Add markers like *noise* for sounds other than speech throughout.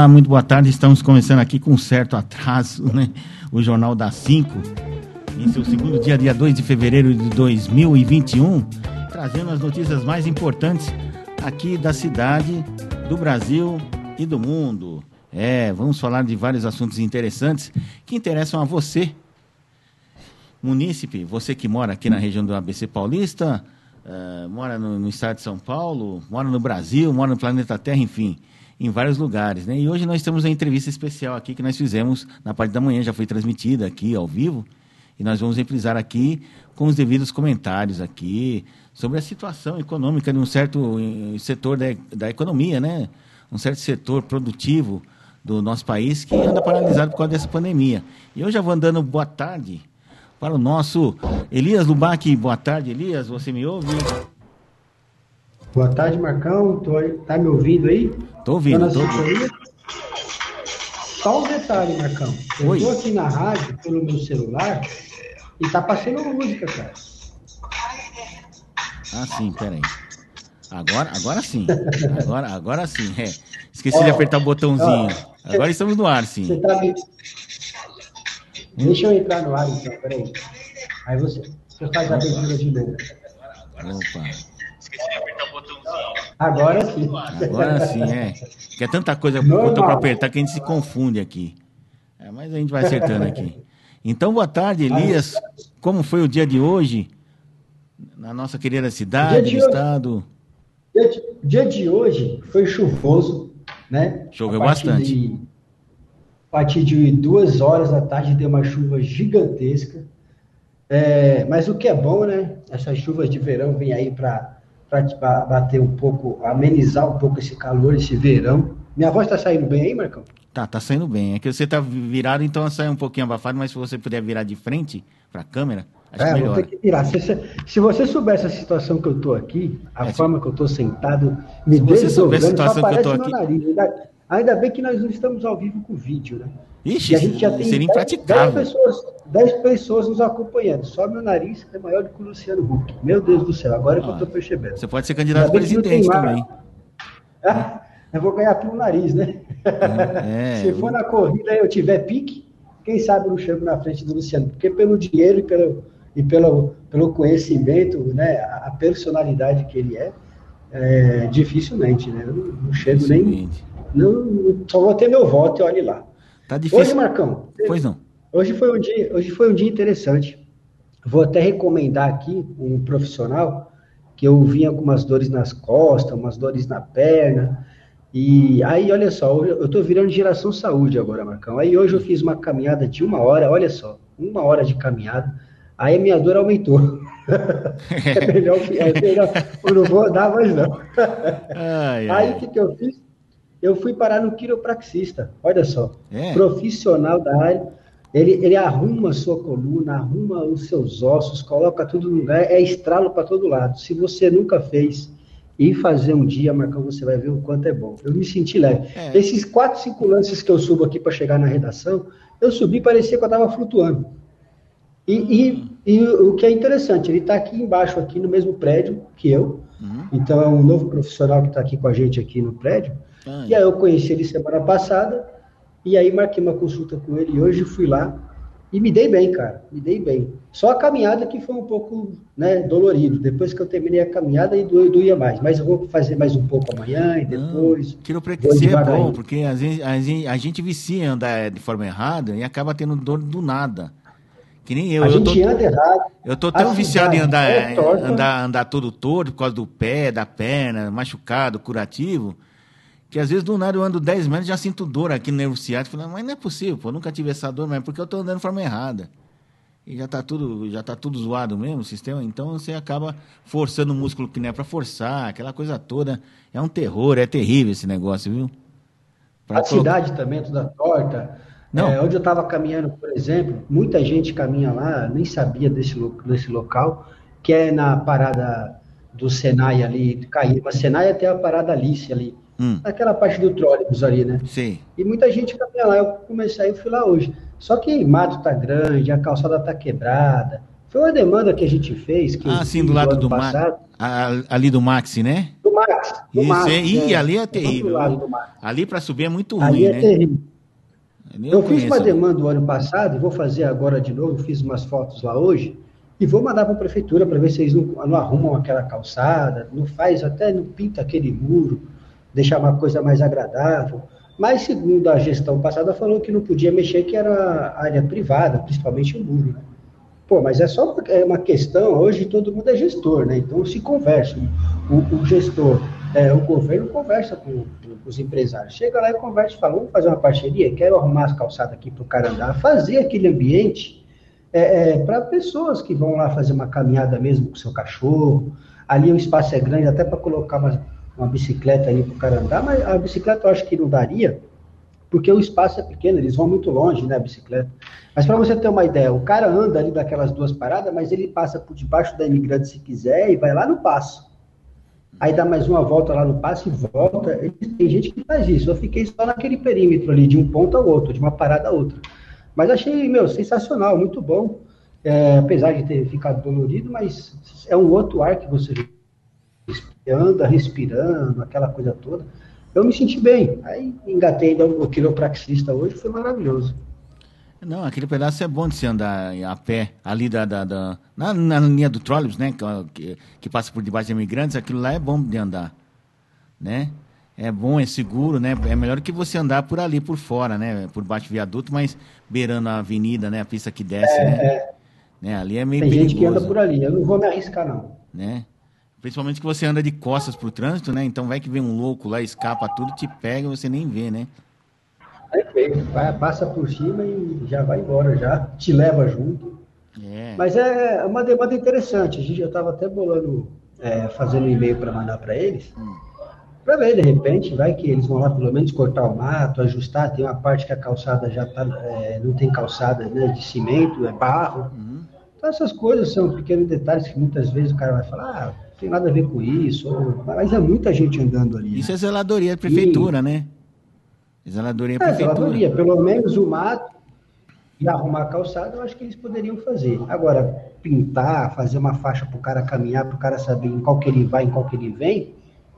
Olá, muito boa tarde. Estamos começando aqui com certo atraso, né? O Jornal das 5, em seu segundo dia, dia 2 de fevereiro de 2021, trazendo as notícias mais importantes aqui da cidade, do Brasil e do mundo. É, vamos falar de vários assuntos interessantes que interessam a você, munícipe, você que mora aqui na região do ABC Paulista, uh, mora no, no, estado de São Paulo, mora no Brasil, mora no planeta Terra, enfim, em vários lugares. Né? E hoje nós temos uma entrevista especial aqui que nós fizemos na parte da manhã, já foi transmitida aqui ao vivo, e nós vamos reprisar aqui com os devidos comentários aqui sobre a situação econômica de um certo eh, setor da, da economia, né? um certo setor produtivo do nosso país que anda paralisado por causa dessa pandemia. E eu já vou andando boa tarde para o nosso Elias Lubac. Boa tarde, Elias. Você me ouve? Boa tarde, Marcão. Tô, tá me ouvindo aí? Tô ouvindo, tô ouvindo. Só um detalhe, Marcão. Eu Oi. tô aqui na rádio pelo meu celular e tá passando música, cara. Ah, sim, peraí. Agora, agora sim. Agora, agora sim. É. Esqueci ó, de apertar o botãozinho. Ó, agora estamos no ar, sim. Você tá me... Deixa eu entrar no ar, então, peraí. Aí você, você faz a abertura de novo. Opa. Esqueci de apertar o botãozinho. Agora sim. Agora sim, é. Que é tanta coisa para apertar que a gente se confunde aqui. É, mas a gente vai acertando aqui. Então, boa tarde, Elias. Como foi o dia de hoje na nossa querida cidade, no estado? Dia de, dia de hoje foi chuvoso, né? Choveu bastante. De, a partir de duas horas da tarde deu uma chuva gigantesca. É, mas o que é bom, né? Essas chuvas de verão vêm aí para bater um pouco, amenizar um pouco esse calor, esse verão. Minha voz está saindo bem aí, Marcão? Tá, tá saindo bem. É que você tá virado, então sai um pouquinho abafado, mas se você puder virar de frente para a câmera, acho é, melhor. Vou ter que virar. Se, se, você soubesse a situação que eu tô aqui, a é, forma se... que eu tô sentado, me se você soubesse a situação que eu tô aqui... Nariz, ainda, ainda bem que nós não estamos ao vivo com vídeo, né? Ixi, e a gente já tem seria 10, 10, pessoas, 10 pessoas nos acompanhando. Só meu nariz é maior do que o Luciano Huck. Meu Deus do céu, agora é que eu estou percebendo. Você pode ser candidato a presidente também. Ah, eu vou ganhar pelo nariz, né? É, *laughs* Se for na corrida e eu tiver pique, quem sabe eu não chego na frente do Luciano. Porque pelo dinheiro e pelo, e pelo, pelo conhecimento, né, a personalidade que ele é, é dificilmente, né? Eu não, não chego nem. Não, só vou ter meu voto e olhe lá. Tá difícil. Hoje, Marcão. Pois não. Hoje foi um dia, hoje foi um dia interessante. Vou até recomendar aqui um profissional que eu vi algumas dores nas costas, umas dores na perna. E aí, olha só, eu estou virando geração saúde agora, Marcão. Aí hoje eu fiz uma caminhada de uma hora, olha só, uma hora de caminhada. Aí a minha dor aumentou. *laughs* é melhor que. É melhor, eu não vou dar mais, não. *laughs* Ai, aí o que, que eu fiz? Eu fui parar no quiropraxista, olha só, é. profissional da área, ele, ele arruma a sua coluna, arruma os seus ossos, coloca tudo no lugar, é estralo para todo lado. Se você nunca fez e fazer um dia, Marcão, você vai ver o quanto é bom. Eu me senti leve. É. Esses quatro, cinco lances que eu subo aqui para chegar na redação, eu subi parecia que eu estava flutuando. E, e, e, o que é interessante, ele está aqui embaixo, aqui no mesmo prédio que eu. Hum. Então é um novo profissional que está aqui com a gente aqui no prédio. Ah, e aí eu conheci ele semana passada, e aí marquei uma consulta com ele, e hoje fui lá, e me dei bem, cara, me dei bem. Só a caminhada que foi um pouco né, dolorido. Depois que eu terminei a caminhada, e doía mais. Mas eu vou fazer mais um pouco amanhã e depois. Quiropraxia é bom, porque às vezes, a gente, a gente vicia em andar de forma errada e acaba tendo dor do nada. Que nem eu. A eu gente tô, anda errado. Eu tô tão viciado em andar, é andar, andar todo torto por causa do pé, da perna, machucado, curativo que às vezes do nada eu ando 10 metros e já sinto dor aqui no nervo ciático. Falando, mas não é possível, pô, nunca tive essa dor, mas é porque eu estou andando de forma errada. E já está tudo, já tá tudo zoado mesmo o sistema, então você acaba forçando o músculo que não é para forçar, aquela coisa toda. É um terror, é terrível esse negócio, viu? Pra a colocar... cidade também, toda torta. Não. É, onde eu estava caminhando, por exemplo, muita gente caminha lá, nem sabia desse, desse local, que é na parada do Senai ali, Caíba. Senai até a parada Alice ali hum. naquela parte do trólebus ali, né? Sim. E muita gente caminha lá. Eu comecei, eu fui lá hoje. Só que mato tá grande, a calçada tá quebrada. Foi uma demanda que a gente fez. Que ah, sim, do lado do Max. Ali do Maxi, né? Do Max. Do Isso, Max, é, e ali é terrível. Ali para subir é muito ruim, ali é né? Terrível. Eu, eu fiz uma demanda o ano passado, vou fazer agora de novo, fiz umas fotos lá hoje, e vou mandar para a prefeitura para ver se eles não, não, arrumam aquela calçada, não faz, até não pinta aquele muro, deixar uma coisa mais agradável. Mas, segundo a gestão passada, falou que não podia mexer, que era área privada, principalmente o muro. Né? Pô, mas é só é uma questão, hoje todo mundo é gestor, né? Então se conversa. O, o gestor, é, o governo conversa com, com, os empresários. Chega lá e conversa fala, vamos fazer uma parceria, quero arrumar as calçadas aqui para o cara andar, fazer aquele ambiente é, é, para pessoas que vão lá fazer uma caminhada mesmo com seu cachorro. Ali o espaço é grande, até para colocar uma, uma bicicleta ali para o cara andar, mas a bicicleta eu acho que não daria, porque o espaço é pequeno, eles vão muito longe, né, a bicicleta. Mas para você ter uma ideia, o cara anda ali daquelas duas paradas, mas ele passa por debaixo da imigrante se quiser e vai lá no passo. Aí dá mais uma volta lá no passo e volta. Tem gente que faz isso. Eu fiquei só naquele perímetro ali, de um ponto ao outro, de uma parada a outra. Mas achei, meu, sensacional, muito bom. É, apesar de ter ficado dolorido, mas é um outro ar que você anda respirando, aquela coisa toda eu me senti bem. Aí engatei o quiropraxista hoje, foi maravilhoso. Não, aquele pedaço é bom de se andar a pé, ali da, da, da na, na, linha do trólebus, né, que, que, passa por debaixo de imigrantes, aquilo lá é bom de andar, né? É bom, é seguro, né? É melhor que você andar por ali, por fora, né? Por baixo do viaduto, mas beirando a avenida, né? A pista que desce, é, né? É. né? Ali é meio Tem perigoso. gente que anda por ali, eu não vou me arriscar, não. Né? Principalmente que você anda de costas pro trânsito, né? Então vai que vem um louco lá, escapa tudo, te pega e você nem vê, né? Vai, passa por cima e já vai embora, já te leva junto. É. Mas é uma demanda interessante. A gente já estava até bolando, é, fazendo um e-mail para mandar para eles. Hum. Para ver, de repente, vai que eles vão lá pelo menos cortar o mato, ajustar. Tem uma parte que a calçada já tá, é, não tem calçada né, de cimento, é barro. Uhum. Então, essas coisas são pequenos detalhes que muitas vezes o cara vai falar, ah, tem nada a ver com isso, ou... mas é muita gente andando ali. Isso né? é zeladoria de prefeitura, e... né? Zeladoria é, prefeitura. Zeladoria, pelo menos o mato e arrumar a calçada, eu acho que eles poderiam fazer. Agora, pintar, fazer uma faixa para o cara caminhar, para o cara saber em qual que ele vai, em qual que ele vem,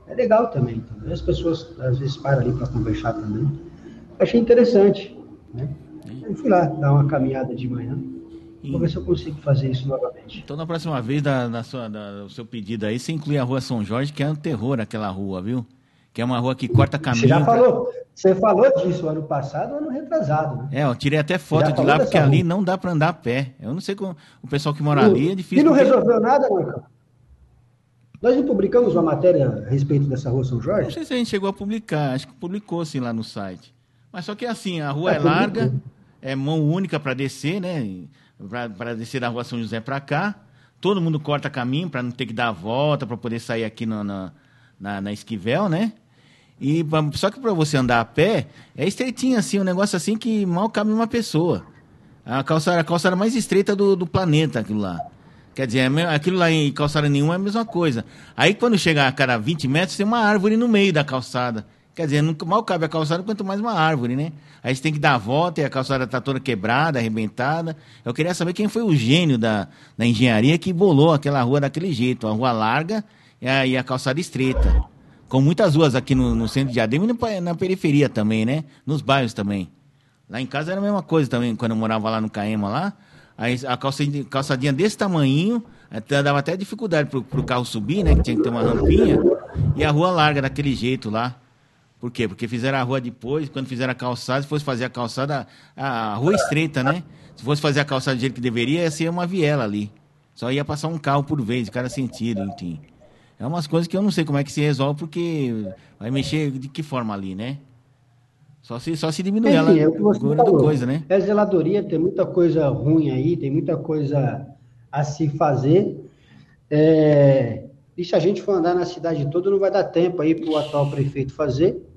é legal também. Então. As pessoas às vezes param ali para conversar também. Achei interessante. Né? Eu fui lá dar uma caminhada de manhã. Vou ver se eu consigo fazer isso novamente. Então, na próxima vez, da, da sua, da, seu pedido aí, você inclui a rua São Jorge, que é um terror aquela rua, viu? Que é uma rua que corta caminho. Você já falou, você falou disso ano passado, ano retrasado, né? É, eu tirei até foto de lá, porque rua. ali não dá para andar a pé. Eu não sei como o pessoal que mora ali é difícil. E não porque... resolveu nada, Marcão? Nós não publicamos uma matéria a respeito dessa rua São Jorge? Não sei se a gente chegou a publicar, acho que publicou sim lá no site. Mas só que assim, a rua é, é larga, é mão única para descer, né? Para descer da rua São José para cá. Todo mundo corta caminho para não ter que dar a volta, para poder sair aqui no, na, na, na Esquivel, né? E só que para você andar a pé, é estreitinho assim, um negócio assim que mal cabe uma pessoa. A calçada, a calçada mais estreita do, do planeta, aquilo lá. Quer dizer, é aquilo lá em calçada nenhuma é a mesma coisa. Aí quando chega a cada 20 metros, tem uma árvore no meio da calçada. Quer dizer, não, mal cabe a calçada, quanto mais uma árvore, né? Aí você tem que dar a volta e a calçada está toda quebrada, arrebentada. Eu queria saber quem foi o gênio da, da engenharia que bolou aquela rua daquele jeito. A rua larga e a, e a calçada estreita. Com muitas ruas aqui no, no centro de Adema e na periferia também, né? Nos bairros também. Lá em casa era a mesma coisa também, quando eu morava lá no Caema lá. Aí a calçadinha, calçadinha desse tamanho, dava até dificuldade pro, pro carro subir, né? Que tinha que ter uma rampinha. E a rua larga daquele jeito lá. Por quê? Porque fizeram a rua depois, quando fizeram a calçada, se fosse fazer a calçada, a rua estreita, né? Se fosse fazer a calçada do jeito que deveria, ia ser uma viela ali. Só ia passar um carro por vez, cada sentido, enfim. É umas coisas que eu não sei como é que se resolve, porque vai mexer de que forma ali, né? Só se, só se diminuir ela é o que você falou. coisa, né? É zeladoria, tem muita coisa ruim aí, tem muita coisa a se fazer. É... E se a gente for andar na cidade toda, não vai dar tempo aí para o atual prefeito fazer.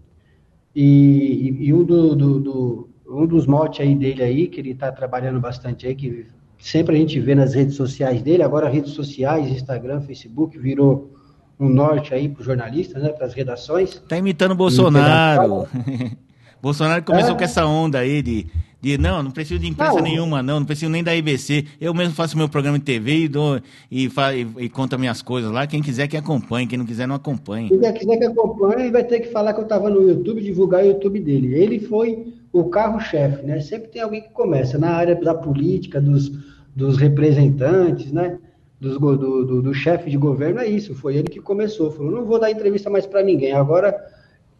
E, e, e um, do, do, do, um dos motes aí dele aí, que ele está trabalhando bastante aí, que sempre a gente vê nas redes sociais dele, agora redes sociais, Instagram, Facebook, virou um norte aí para os jornalistas, né, para as redações. Tá imitando o Bolsonaro. *laughs* Bolsonaro começou é. com essa onda aí de, De, não, não preciso de imprensa não. nenhuma, não, não preciso nem da IBC. Eu mesmo faço meu programa de TV e, dou, e, fa, e, e conta minhas coisas lá. Quem quiser que acompanhe, quem não quiser não acompanhe. Quem quiser que acompanhe vai ter que falar que eu estava no YouTube, divulgar o YouTube dele. Ele foi o carro-chefe, né? Sempre tem alguém que começa na área da política, dos, dos representantes, né? Dos, do, do, do chefe de governo, é isso. Foi ele que começou. Falou: não vou dar entrevista mais para ninguém. Agora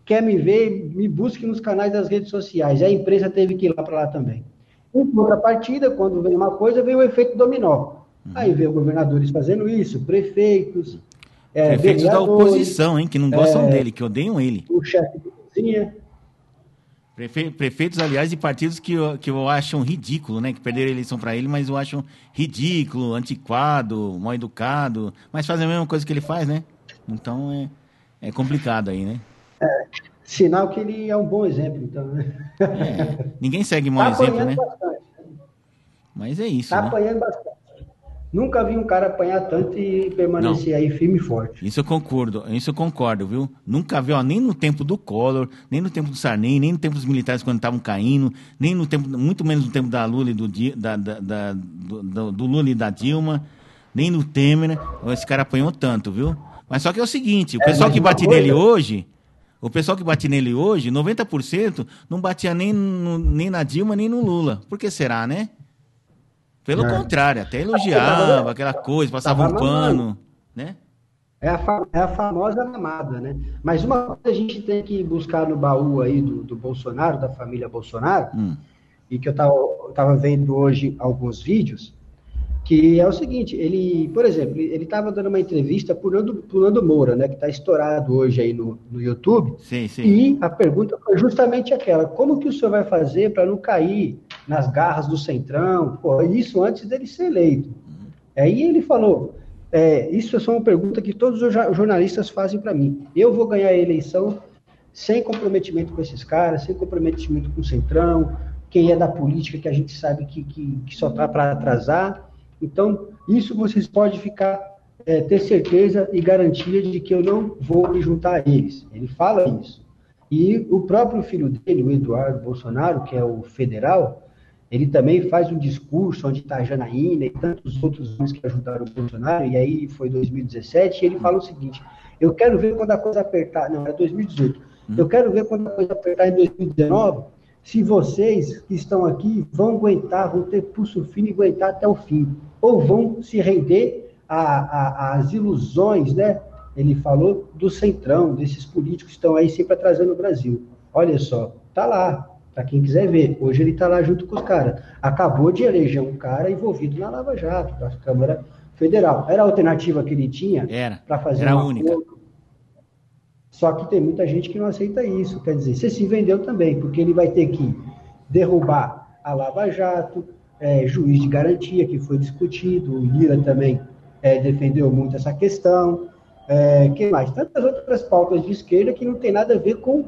quer me ver, me busque nos canais das redes sociais. E a imprensa teve que ir lá para lá também. Em contrapartida, quando vem uma coisa, vem o efeito dominó. Uhum. Aí vê os governadores fazendo isso, prefeitos. É, prefeitos da oposição, hein, que não gostam é, dele, que odeiam ele. O chefe de cozinha. Prefe... Prefeitos, aliás, de partidos que eu, que eu acham ridículo, né? Que perderam a eleição para ele, mas eu acho ridículo, antiquado, mal educado. Mas fazem a mesma coisa que ele faz, né? Então é, é complicado aí, né? É, sinal que ele é um bom exemplo, então, né? É, ninguém segue mau tá exemplo, né? Bastante. Mas é isso. Tá né? apanhando bastante. Nunca vi um cara apanhar tanto e permanecer Não. aí firme e forte. Isso eu concordo, isso eu concordo, viu? Nunca vi, ó, nem no tempo do Collor, nem no tempo do Sarney, nem no tempo dos militares quando estavam caindo, nem no tempo, muito menos no tempo da Lula e do, da, da, da do, do, Lula e da Dilma, nem no Temer, esse cara apanhou tanto, viu? Mas só que é o seguinte, o é, pessoal que bate coisa... nele hoje, o pessoal que bate nele hoje, 90% não batia nem, no, nem na Dilma, nem no Lula. Por que será, né? Pelo é. contrário, até elogiava aquela coisa, passava um pano, né? É a, é a famosa mamada, né? Mas uma coisa a gente tem que buscar no baú aí do, do Bolsonaro, da família Bolsonaro, hum. e que eu tava, eu tava vendo hoje alguns vídeos, que é o seguinte, ele, por exemplo, ele estava dando uma entrevista Nando, por Nando Moura, né, que está estourado hoje aí no, no YouTube, sim, sim. e a pergunta foi justamente aquela, como que o senhor vai fazer para não cair nas garras do Centrão, Pô, isso antes dele ser eleito. Uhum. Aí ele falou, é, isso é só uma pergunta que todos os jornalistas fazem para mim, eu vou ganhar a eleição sem comprometimento com esses caras, sem comprometimento com o Centrão, quem é da política que a gente sabe que, que, que só está para atrasar, então, isso vocês podem ficar, é, ter certeza e garantia de que eu não vou me juntar a eles. Ele fala isso. E o próprio filho dele, o Eduardo Bolsonaro, que é o federal, ele também faz um discurso onde está a Janaína e tantos outros homens que ajudaram o Bolsonaro, e aí foi 2017, e ele fala o seguinte, eu quero ver quando a coisa apertar, não, é 2018, hum. eu quero ver quando a coisa apertar em 2019, se vocês que estão aqui vão aguentar, vão ter pulso fino e aguentar até o fim ou vão se render às ilusões, né? Ele falou do centrão, desses políticos que estão aí sempre atrasando o Brasil. Olha só, tá lá, para quem quiser ver. Hoje ele está lá junto com os caras. Acabou de eleger um cara envolvido na Lava Jato, da Câmara Federal. Era a alternativa que ele tinha para fazer Era a única. Só que tem muita gente que não aceita isso. Quer dizer, você se vendeu também, porque ele vai ter que derrubar a Lava Jato, é, juiz de garantia, que foi discutido, o Lira também é, defendeu muito essa questão. É, que mais? Tantas outras pautas de esquerda que não tem nada a ver com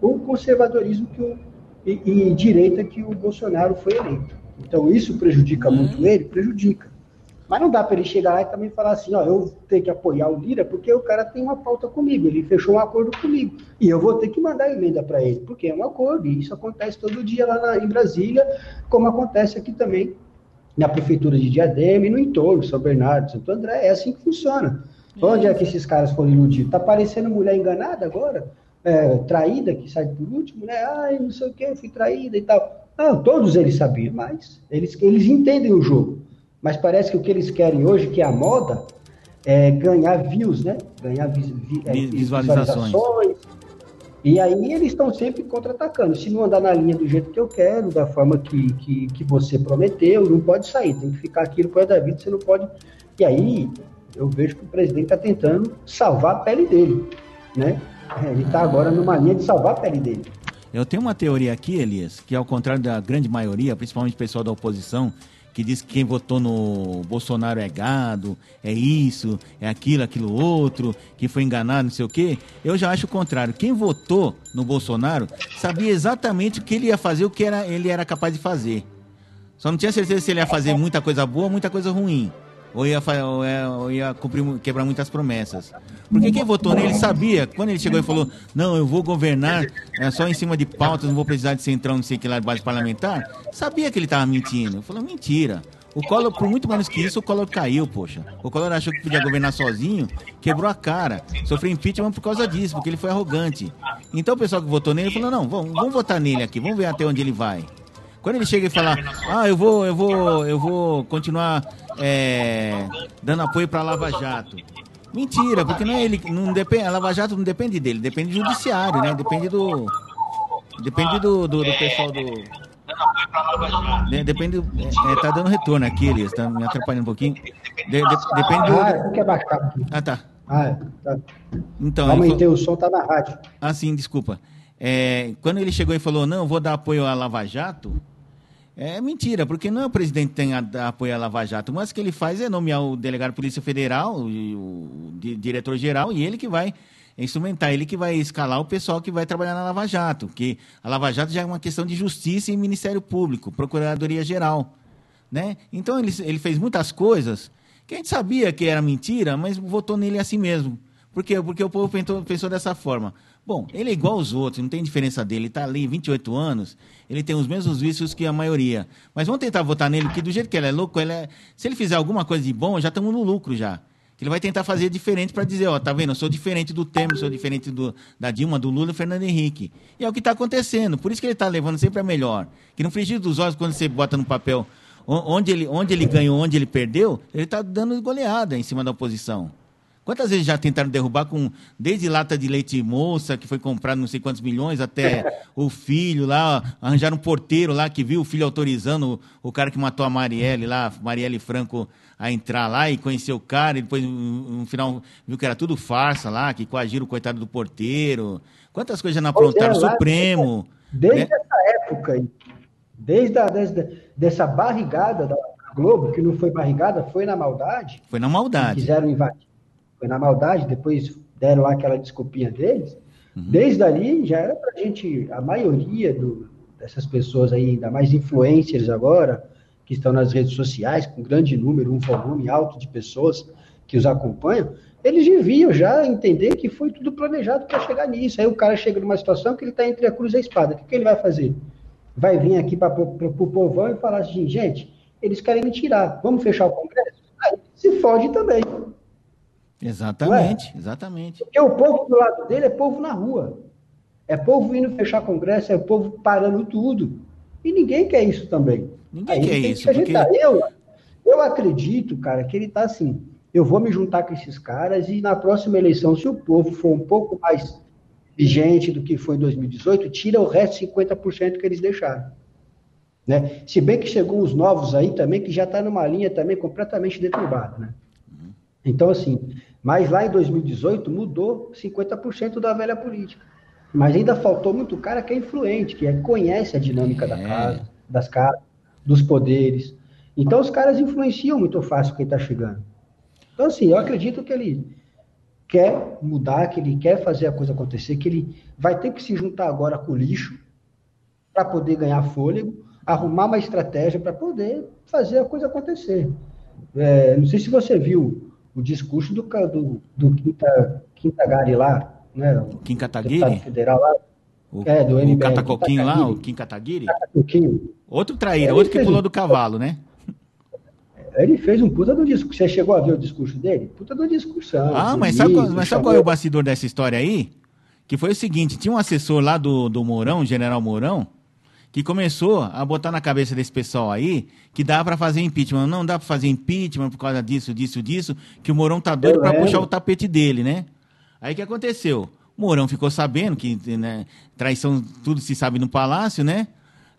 o conservadorismo que o, e, e direita que o Bolsonaro foi eleito. Então, isso prejudica uhum. muito ele? Prejudica. Mas não dá para ele chegar lá e também falar assim, ó, eu tenho que apoiar o Lira porque o cara tem uma pauta comigo, ele fechou um acordo comigo. E eu vou ter que mandar emenda para ele, porque é um acordo, e isso acontece todo dia lá na, em Brasília, como acontece aqui também na prefeitura de Diadema e no entorno, São Bernardo, Santo André, é assim que funciona. Onde é que esses caras foram iludidos? Tá parecendo mulher enganada agora? É, traída, que sai por último, né? Ai, não sei o que, fui traída e tal. Não, todos eles sabiam, mas eles, eles entendem o jogo. Mas parece que o que eles querem hoje, que é a moda, é ganhar views, né? Ganhar vi, vi, é, visualizações. visualizações. E aí eles estão sempre contra-atacando. Se não andar na linha do jeito que eu quero, da forma que, que, que você prometeu, não pode sair. Tem que ficar aqui no pé da vida, você não pode. E aí eu vejo que o presidente está tentando salvar a pele dele, né? É, ele está agora numa linha de salvar a pele dele. Eu tenho uma teoria aqui, Elias, que ao contrário da grande maioria, principalmente o pessoal da oposição, que diz que quem votou no Bolsonaro é gado, é isso, é aquilo, aquilo outro, que foi enganado, não sei o quê. Eu já acho o contrário. Quem votou no Bolsonaro sabia exatamente o que ele ia fazer, o que era, ele era capaz de fazer. Só não tinha certeza se ele ia fazer muita coisa boa ou muita coisa ruim. Ou ia, ou ia, ou ia cumprir, quebrar muitas promessas. Porque quem votou nele sabia, quando ele chegou e falou, não, eu vou governar é, só em cima de pautas, não vou precisar de centrão, não sei que lá de base parlamentar, sabia que ele estava mentindo. Falou, mentira. O Collor, por muito menos que isso, o Collor caiu, poxa. O Collor achou que podia governar sozinho, quebrou a cara. Sofreu impeachment por causa disso, porque ele foi arrogante. Então o pessoal que votou nele falou, não, vamos, vamos votar nele aqui, vamos ver até onde ele vai. Quando ele chega e fala, ah, eu vou, eu vou, eu vou continuar é, dando apoio para Lava Jato. Mentira, porque não é ele, não depende, a Lava Jato não depende dele, depende do judiciário, né? Depende do, depende do, do, do pessoal do Depende. É, tá dando retorno aqui, Elias. Tá me atrapalhando um pouquinho. De, de, depende do. Ah, quer baixar. Ah, tá. Ah, é, tá. Então. Aumentei o som, tá na rádio. Ah, sim, desculpa. É, quando ele chegou e falou, não, vou dar apoio à Lava Jato, é mentira, porque não é o presidente que tem a, a apoio à Lava Jato, mas o que ele faz é nomear o delegado de Polícia Federal, o, o, o diretor-geral, e ele que vai instrumentar, ele que vai escalar o pessoal que vai trabalhar na Lava Jato, que a Lava Jato já é uma questão de justiça e Ministério Público, Procuradoria Geral. Né? Então ele, ele fez muitas coisas que a gente sabia que era mentira, mas votou nele assim mesmo. Por quê? Porque o povo pensou, pensou dessa forma. Bom, ele é igual aos outros, não tem diferença dele. Ele está ali 28 anos, ele tem os mesmos vícios que a maioria. Mas vamos tentar votar nele, que do jeito que ele é louco, ele é... se ele fizer alguma coisa de bom, já estamos no lucro já. Ele vai tentar fazer diferente para dizer, ó, tá vendo? Eu sou diferente do Temer, sou diferente do, da Dilma, do Lula do Fernando Henrique. E é o que está acontecendo. Por isso que ele está levando sempre a melhor. Que no frigir dos olhos, quando você bota no papel onde ele, onde ele ganhou, onde ele perdeu, ele está dando goleada em cima da oposição. Quantas vezes já tentaram derrubar com desde lata de leite moça, que foi comprado não sei quantos milhões, até *laughs* o filho lá, arranjaram um porteiro lá que viu o filho autorizando o, o cara que matou a Marielle lá, Marielle Franco, a entrar lá e conhecer o cara, e depois no final viu que era tudo farsa lá, que coagiram o coitado do porteiro. Quantas coisas já não aprontaram? É, o Supremo. Desde né? essa época, desde, a, desde dessa barrigada da Globo, que não foi barrigada, foi na maldade. Foi na maldade. Quiseram invadir foi na maldade, depois deram lá aquela desculpinha deles. Uhum. Desde ali já era para a gente, a maioria do, dessas pessoas aí, ainda mais influencers agora, que estão nas redes sociais, com grande número, um volume alto de pessoas que os acompanham, eles deviam já entender que foi tudo planejado para chegar nisso. Aí o cara chega numa situação que ele está entre a cruz e a espada. O que, que ele vai fazer? Vai vir aqui para o povão e falar assim, gente, eles querem me tirar, vamos fechar o Congresso? Aí se fode também. Exatamente, é? exatamente. Porque o povo do lado dele é povo na rua. É povo indo fechar congresso, é povo parando tudo. E ninguém quer isso também. Ninguém Aí quer isso. Que porque... eu, eu acredito, cara, que ele está assim. Eu vou me juntar com esses caras e na próxima eleição, se o povo for um pouco mais vigente do que foi em 2018, tira o resto 50% que eles deixaram. Né? Se bem que chegou uns novos aí também, que já está numa linha também completamente deturbada. Né? Uhum. Então, assim, mas lá em 2018 mudou 50% da velha política. Mas ainda faltou muito cara que é influente, que é, conhece a dinâmica é. da casa, das casas, dos poderes. Então os caras influenciam muito fácil quem está chegando. Então, assim, eu acredito que ele quer mudar, que ele quer fazer a coisa acontecer, que ele vai ter que se juntar agora com o lixo para poder ganhar fôlego, arrumar uma estratégia para poder fazer a coisa acontecer. É, não sei se você viu o discurso do, do, do Quinta, Quintagari lá, né? O Kim Kataguiri? federal lá. O, é, do MBL. O Catacoquinho lá, o Kim Kataguiri? Outro traíra, outro que pulou um... do cavalo, né? Ele fez um puta do discurso. Você chegou a ver o discurso dele? Puta do discussão. Ah, mas, sabe, qual, mas sabe qual é o bastidor dessa história aí? Que foi o seguinte: tinha um assessor lá do, do Mourão, General Mourão, que começou a botar na cabeça desse pessoal aí que dá para fazer impeachment. Não dá para fazer impeachment por causa disso, disso, disso, que o Mourão tá doido para puxar o tapete dele, né? Aí o que aconteceu? O Mourão ficou sabendo que né, traição tudo se sabe no palácio, né?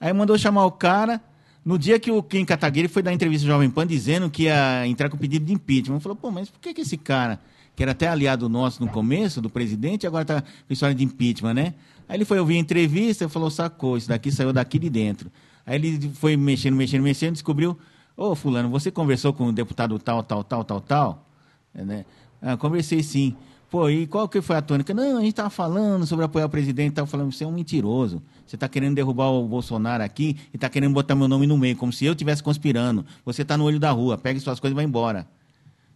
Aí mandou chamar o cara. No dia que o Kim Kataguiri foi dar entrevista ao Jovem Pan dizendo que ia entrar com pedido de impeachment, falou, pô, mas por que, que esse cara, que era até aliado nosso no começo, do presidente, agora tá com história de impeachment, né? Aí ele foi ouvir a entrevista e falou, sacou, isso daqui saiu daqui de dentro. Aí ele foi mexendo, mexendo, mexendo, descobriu, ô oh, fulano, você conversou com o deputado tal, tal, tal, tal, tal? É, né? Ah, conversei sim. Pô, e qual que foi a tônica? Não, a gente estava falando sobre apoiar o presidente, estava falando, você é um mentiroso. Você está querendo derrubar o Bolsonaro aqui e está querendo botar meu nome no meio, como se eu estivesse conspirando. Você está no olho da rua, pega suas coisas e vai embora.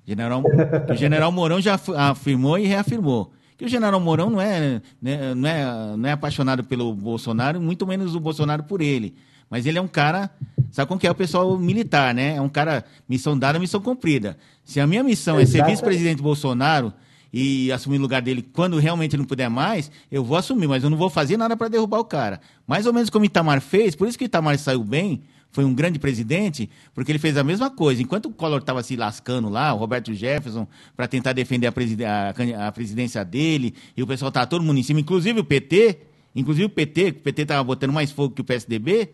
General, o general Mourão já afirmou e reafirmou que o general Mourão não é, né, não, é, não é apaixonado pelo Bolsonaro, muito menos o Bolsonaro por ele. Mas ele é um cara, sabe como que é o pessoal militar, né? É um cara, missão dada, missão cumprida. Se a minha missão é ser vice-presidente Bolsonaro e assumir o lugar dele quando realmente não puder mais, eu vou assumir, mas eu não vou fazer nada para derrubar o cara. Mais ou menos como Itamar fez, por isso que Itamar saiu bem, foi um grande presidente, porque ele fez a mesma coisa. Enquanto o Collor estava se lascando lá, o Roberto Jefferson, para tentar defender a, a, a, presidência dele, e o pessoal estava todo mundo em cima, inclusive o PT, inclusive o PT, o PT estava botando mais fogo que o PSDB,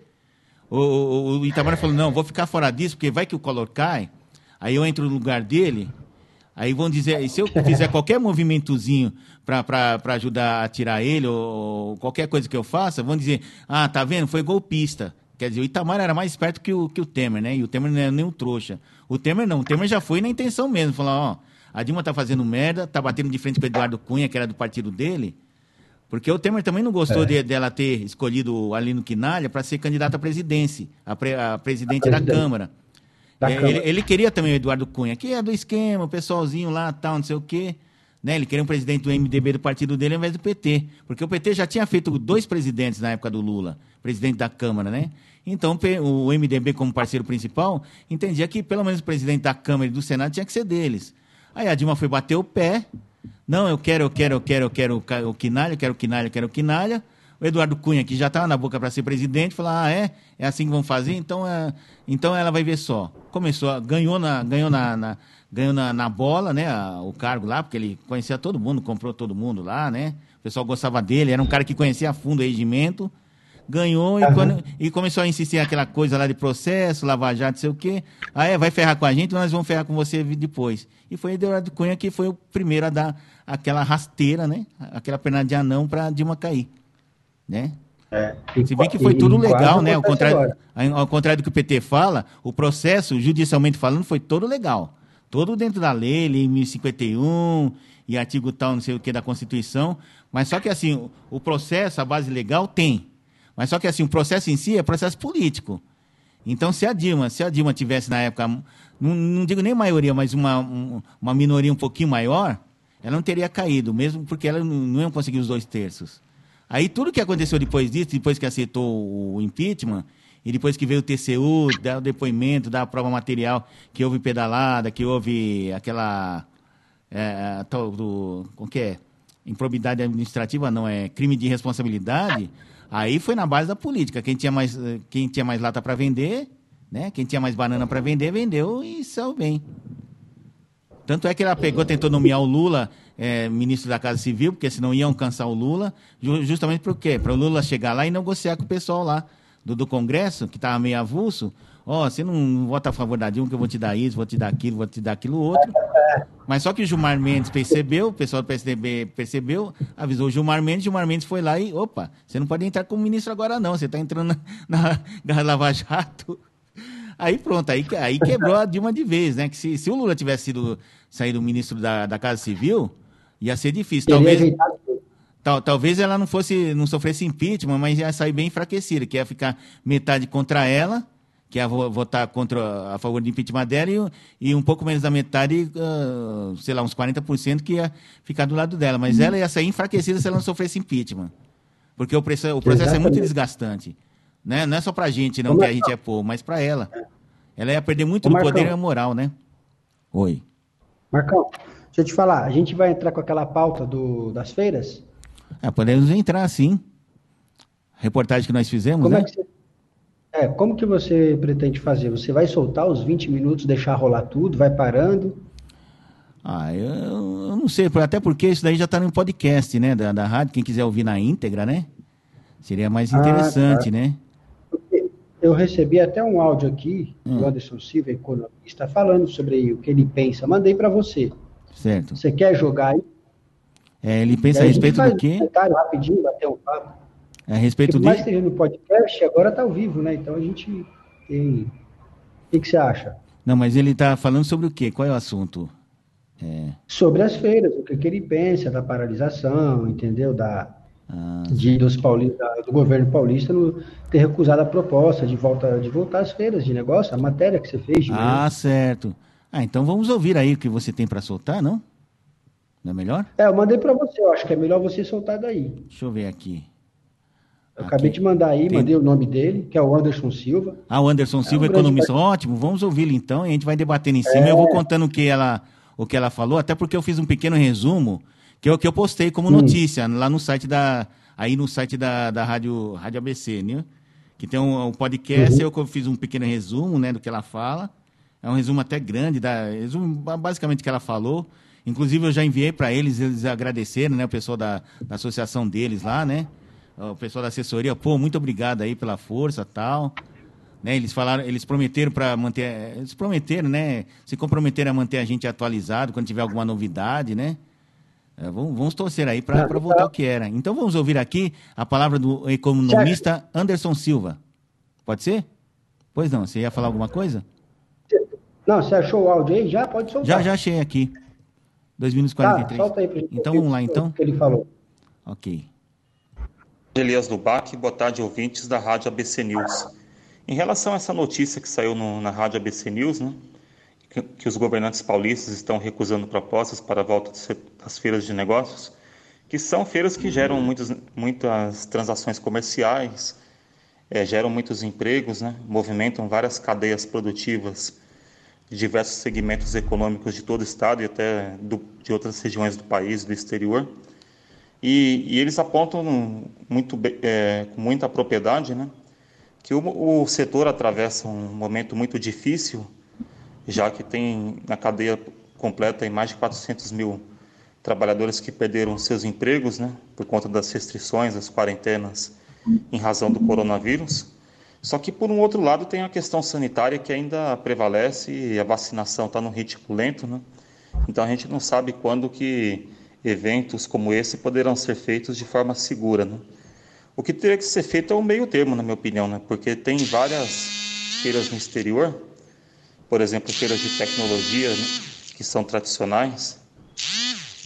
o, o, o Itamar falou, não, vou ficar fora disso, porque vai que o Collor cai, aí eu entro no lugar dele, Aí vão dizer, se eu fizer qualquer movimentozinho para ajudar a tirar ele, ou qualquer coisa que eu faça, vão dizer, ah, tá vendo, foi golpista. Quer dizer, o Itamar era mais esperto que o, que o Temer, né? E o Temer não é nem um trouxa. O Temer não, o Temer já foi na intenção mesmo. Falar, ó, a Dilma tá fazendo merda, tá batendo de frente com o Eduardo Cunha, que era do partido dele. Porque o Temer também não gostou é. de, dela ter escolhido o Alino Quinalha para ser candidato à presidência, a, pre, a presidente a da Câmara. Da é, Câmara. Ele, ele, queria também o Eduardo Cunha, que é do esquema, o pessoalzinho lá, tal, não sei o quê. Né? Ele queria um presidente do MDB do partido dele ao invés do PT. Porque o PT já tinha feito dois presidentes na época do Lula, presidente da Câmara, né? Então, o MDB, como parceiro principal, entendia que pelo menos o presidente da Câmara e do Senado tinha que ser deles. Aí a Dilma foi bater o pé. Não, eu quero, eu quero, eu quero, eu quero o Quinalha, eu quero o Quinalha, eu quero o Quinalha. O Eduardo Cunha, que já estava na boca para ser presidente, falou: ah, é? É assim que vão fazer? Então, é... então ela vai ver só. Começou, ganhou na, ganhou na, na ganhou na, na bola, né? A, o cargo lá, porque ele conhecia todo mundo, comprou todo mundo lá, né? O pessoal gostava dele, era um cara que conhecia a fundo o regimento ganhou e, quando, e, começou a insistir aquela coisa lá de processo, Lava Jato, não sei o quê. Aí ah, é, vai ferrar com a gente, nós vamos ferrar com você depois. E foi Eduardo Cunha que foi o primeiro a dar aquela rasteira, né? Aquela perna de anão para Dilma cair, né? É, Se bem que foi tudo legal, né? Ao contrário, ao contrário do que o PT fala, o processo, judicialmente falando, foi todo legal. Todo dentro da lei, lei 1051 e artigo tal, não sei o que, da Constituição. Mas só que assim, o processo, a base legal tem. Mas só que assim, o processo em si é processo político. Então, se a Dilma, se a Dilma tivesse na época, não, não digo nem maioria, mas uma, uma minoria um pouquinho maior, ela não teria caído, mesmo porque ela não, ia conseguir os dois terços. Aí tudo que aconteceu depois disso, depois que aceitou o impeachment, e depois que veio o TCU, dar o depoimento, dar a prova material, que houve pedalada, que houve aquela. É, tal, do, como que é? Improbidade administrativa, não, é crime de responsabilidade. Aí foi na base da política. Quem tinha mais, quem tinha mais lata para vender, né? Quem tinha mais banana para vender, vendeu e saiu bem. Tanto é que ela pegou, tentou nomear o Lula é, ministro da Casa Civil, porque senão iam alcançar o Lula, justamente por quê? Para o Lula chegar lá e negociar com o pessoal lá do, do Congresso, que estava meio avulso. Ó, oh, você não vota a favor da Dilma, que eu vou te dar isso, vou te dar aquilo, vou te dar aquilo outro. Mas só que o Gilmar Mendes percebeu, o pessoal do PSDB percebeu, avisou o Gilmar Mendes, Gilmar Mendes foi lá e, opa, você não pode entrar como ministro agora não, você está entrando na, na Lava Jato. Aí pronto, aí, aí quebrou a Dilma de vez, né? Que se, se o Lula tivesse sido saído ministro da, da Casa Civil, ia ser difícil. Talvez, tal, talvez ela não fosse, não sofresse impeachment, mas ia sair bem enfraquecida, que ia ficar metade contra ela que ia votar contra, a favor do impeachment dela, e, e um pouco menos da metade, uh, sei lá, uns 40% que ia ficar do lado dela. Mas uhum. ela ia sair enfraquecida se ela não sofresse impeachment. Porque o processo, o processo é muito desgastante. Né? Não é só para a gente, não, que a gente é povo, mas para ela. Ela ia perder muito do poder e moral, né? Oi. Marcão, deixa eu te falar, a gente vai entrar com aquela pauta do, das feiras? É, podemos entrar, sim. Reportagem que nós fizemos, Como é né? É que você é, como que você pretende fazer? Você vai soltar os 20 minutos, deixar rolar tudo, vai parando? Ah, eu, eu não sei, até porque isso daí já está no podcast, né, da, da rádio, quem quiser ouvir na íntegra, né? Seria mais interessante, ah, tá. né? Eu recebi até um áudio aqui hum. do Anderson Silva, economista, falando sobre o que ele pensa. Mandei para você. Certo. Você quer jogar aí? É, ele pensa a respeito do quê? Um rapidinho, bater um papo. A respeito disso. mais teve no podcast, agora está ao vivo, né? Então a gente tem. O que, que você acha? Não, mas ele está falando sobre o quê? Qual é o assunto? É... Sobre as feiras, o que, que ele pensa da paralisação, entendeu? Da, ah, de, dos paulistas, do governo paulista no, ter recusado a proposta de volta de voltar às feiras de negócio, a matéria que você fez. ah, certo. Ah, então vamos ouvir aí o que você tem para soltar, não? Não é melhor? É, eu mandei para você, eu acho que é melhor você soltar daí. Deixa eu ver aqui. Eu acabei de mandar aí, tem... mandei o nome dele, que é o Anderson Silva. Ah, o Anderson é Silva, um economista. Grande... Ótimo, vamos ouvi-lo então e a gente vai debatendo em cima. É... Eu vou contando o que, ela, o que ela falou, até porque eu fiz um pequeno resumo que eu, que eu postei como hum. notícia lá no site da. Aí no site da, da Rádio, Rádio ABC, né? Que tem um, um podcast, uhum. eu fiz um pequeno resumo né, do que ela fala. É um resumo até grande, da, resumo basicamente o que ela falou. Inclusive, eu já enviei para eles, eles agradeceram, né? O pessoal da, da associação deles lá, né? O pessoal da assessoria, pô, muito obrigado aí pela força tal. Né, eles falaram, eles prometeram para manter, eles prometeram, né, se comprometeram a manter a gente atualizado quando tiver alguma novidade, né? É, vamos, vamos, torcer aí para voltar ao que era. Então vamos ouvir aqui a palavra do economista Anderson Silva. Pode ser? Pois não, você ia falar alguma coisa? Não, você achou o áudio aí? Já pode soltar. Já, já achei aqui. 2 minutos e 43. Tá, solta aí pra gente então vamos lá, então. que ele falou. Ok. Elias Dubac, boa tarde, ouvintes da Rádio ABC News. Em relação a essa notícia que saiu no, na Rádio ABC News, né, que, que, os governantes paulistas estão recusando propostas para a volta das feiras de negócios, que são feiras que geram muitos, muitas transações comerciais, é, geram muitos empregos, né, movimentam várias cadeias produtivas de diversos segmentos econômicos de todo o estado e até do, de outras regiões do país, do exterior. E, e eles apontam muito, é, com muita propriedade né, que o, o setor atravessa um momento muito difícil, já que tem na cadeia completa mais de 400 mil trabalhadores que perderam seus empregos né, por conta das restrições, das quarentenas, em razão do coronavírus. Só que, por um outro lado, tem a questão sanitária que ainda prevalece e a vacinação está no ritmo lento. Né? Então, a gente não sabe quando que eventos como esse poderão ser feitos de forma segura. Né? O que teria que ser feito é um meio termo, na minha opinião, né? porque tem várias feiras no exterior, por exemplo, feiras de tecnologia, né? que são tradicionais,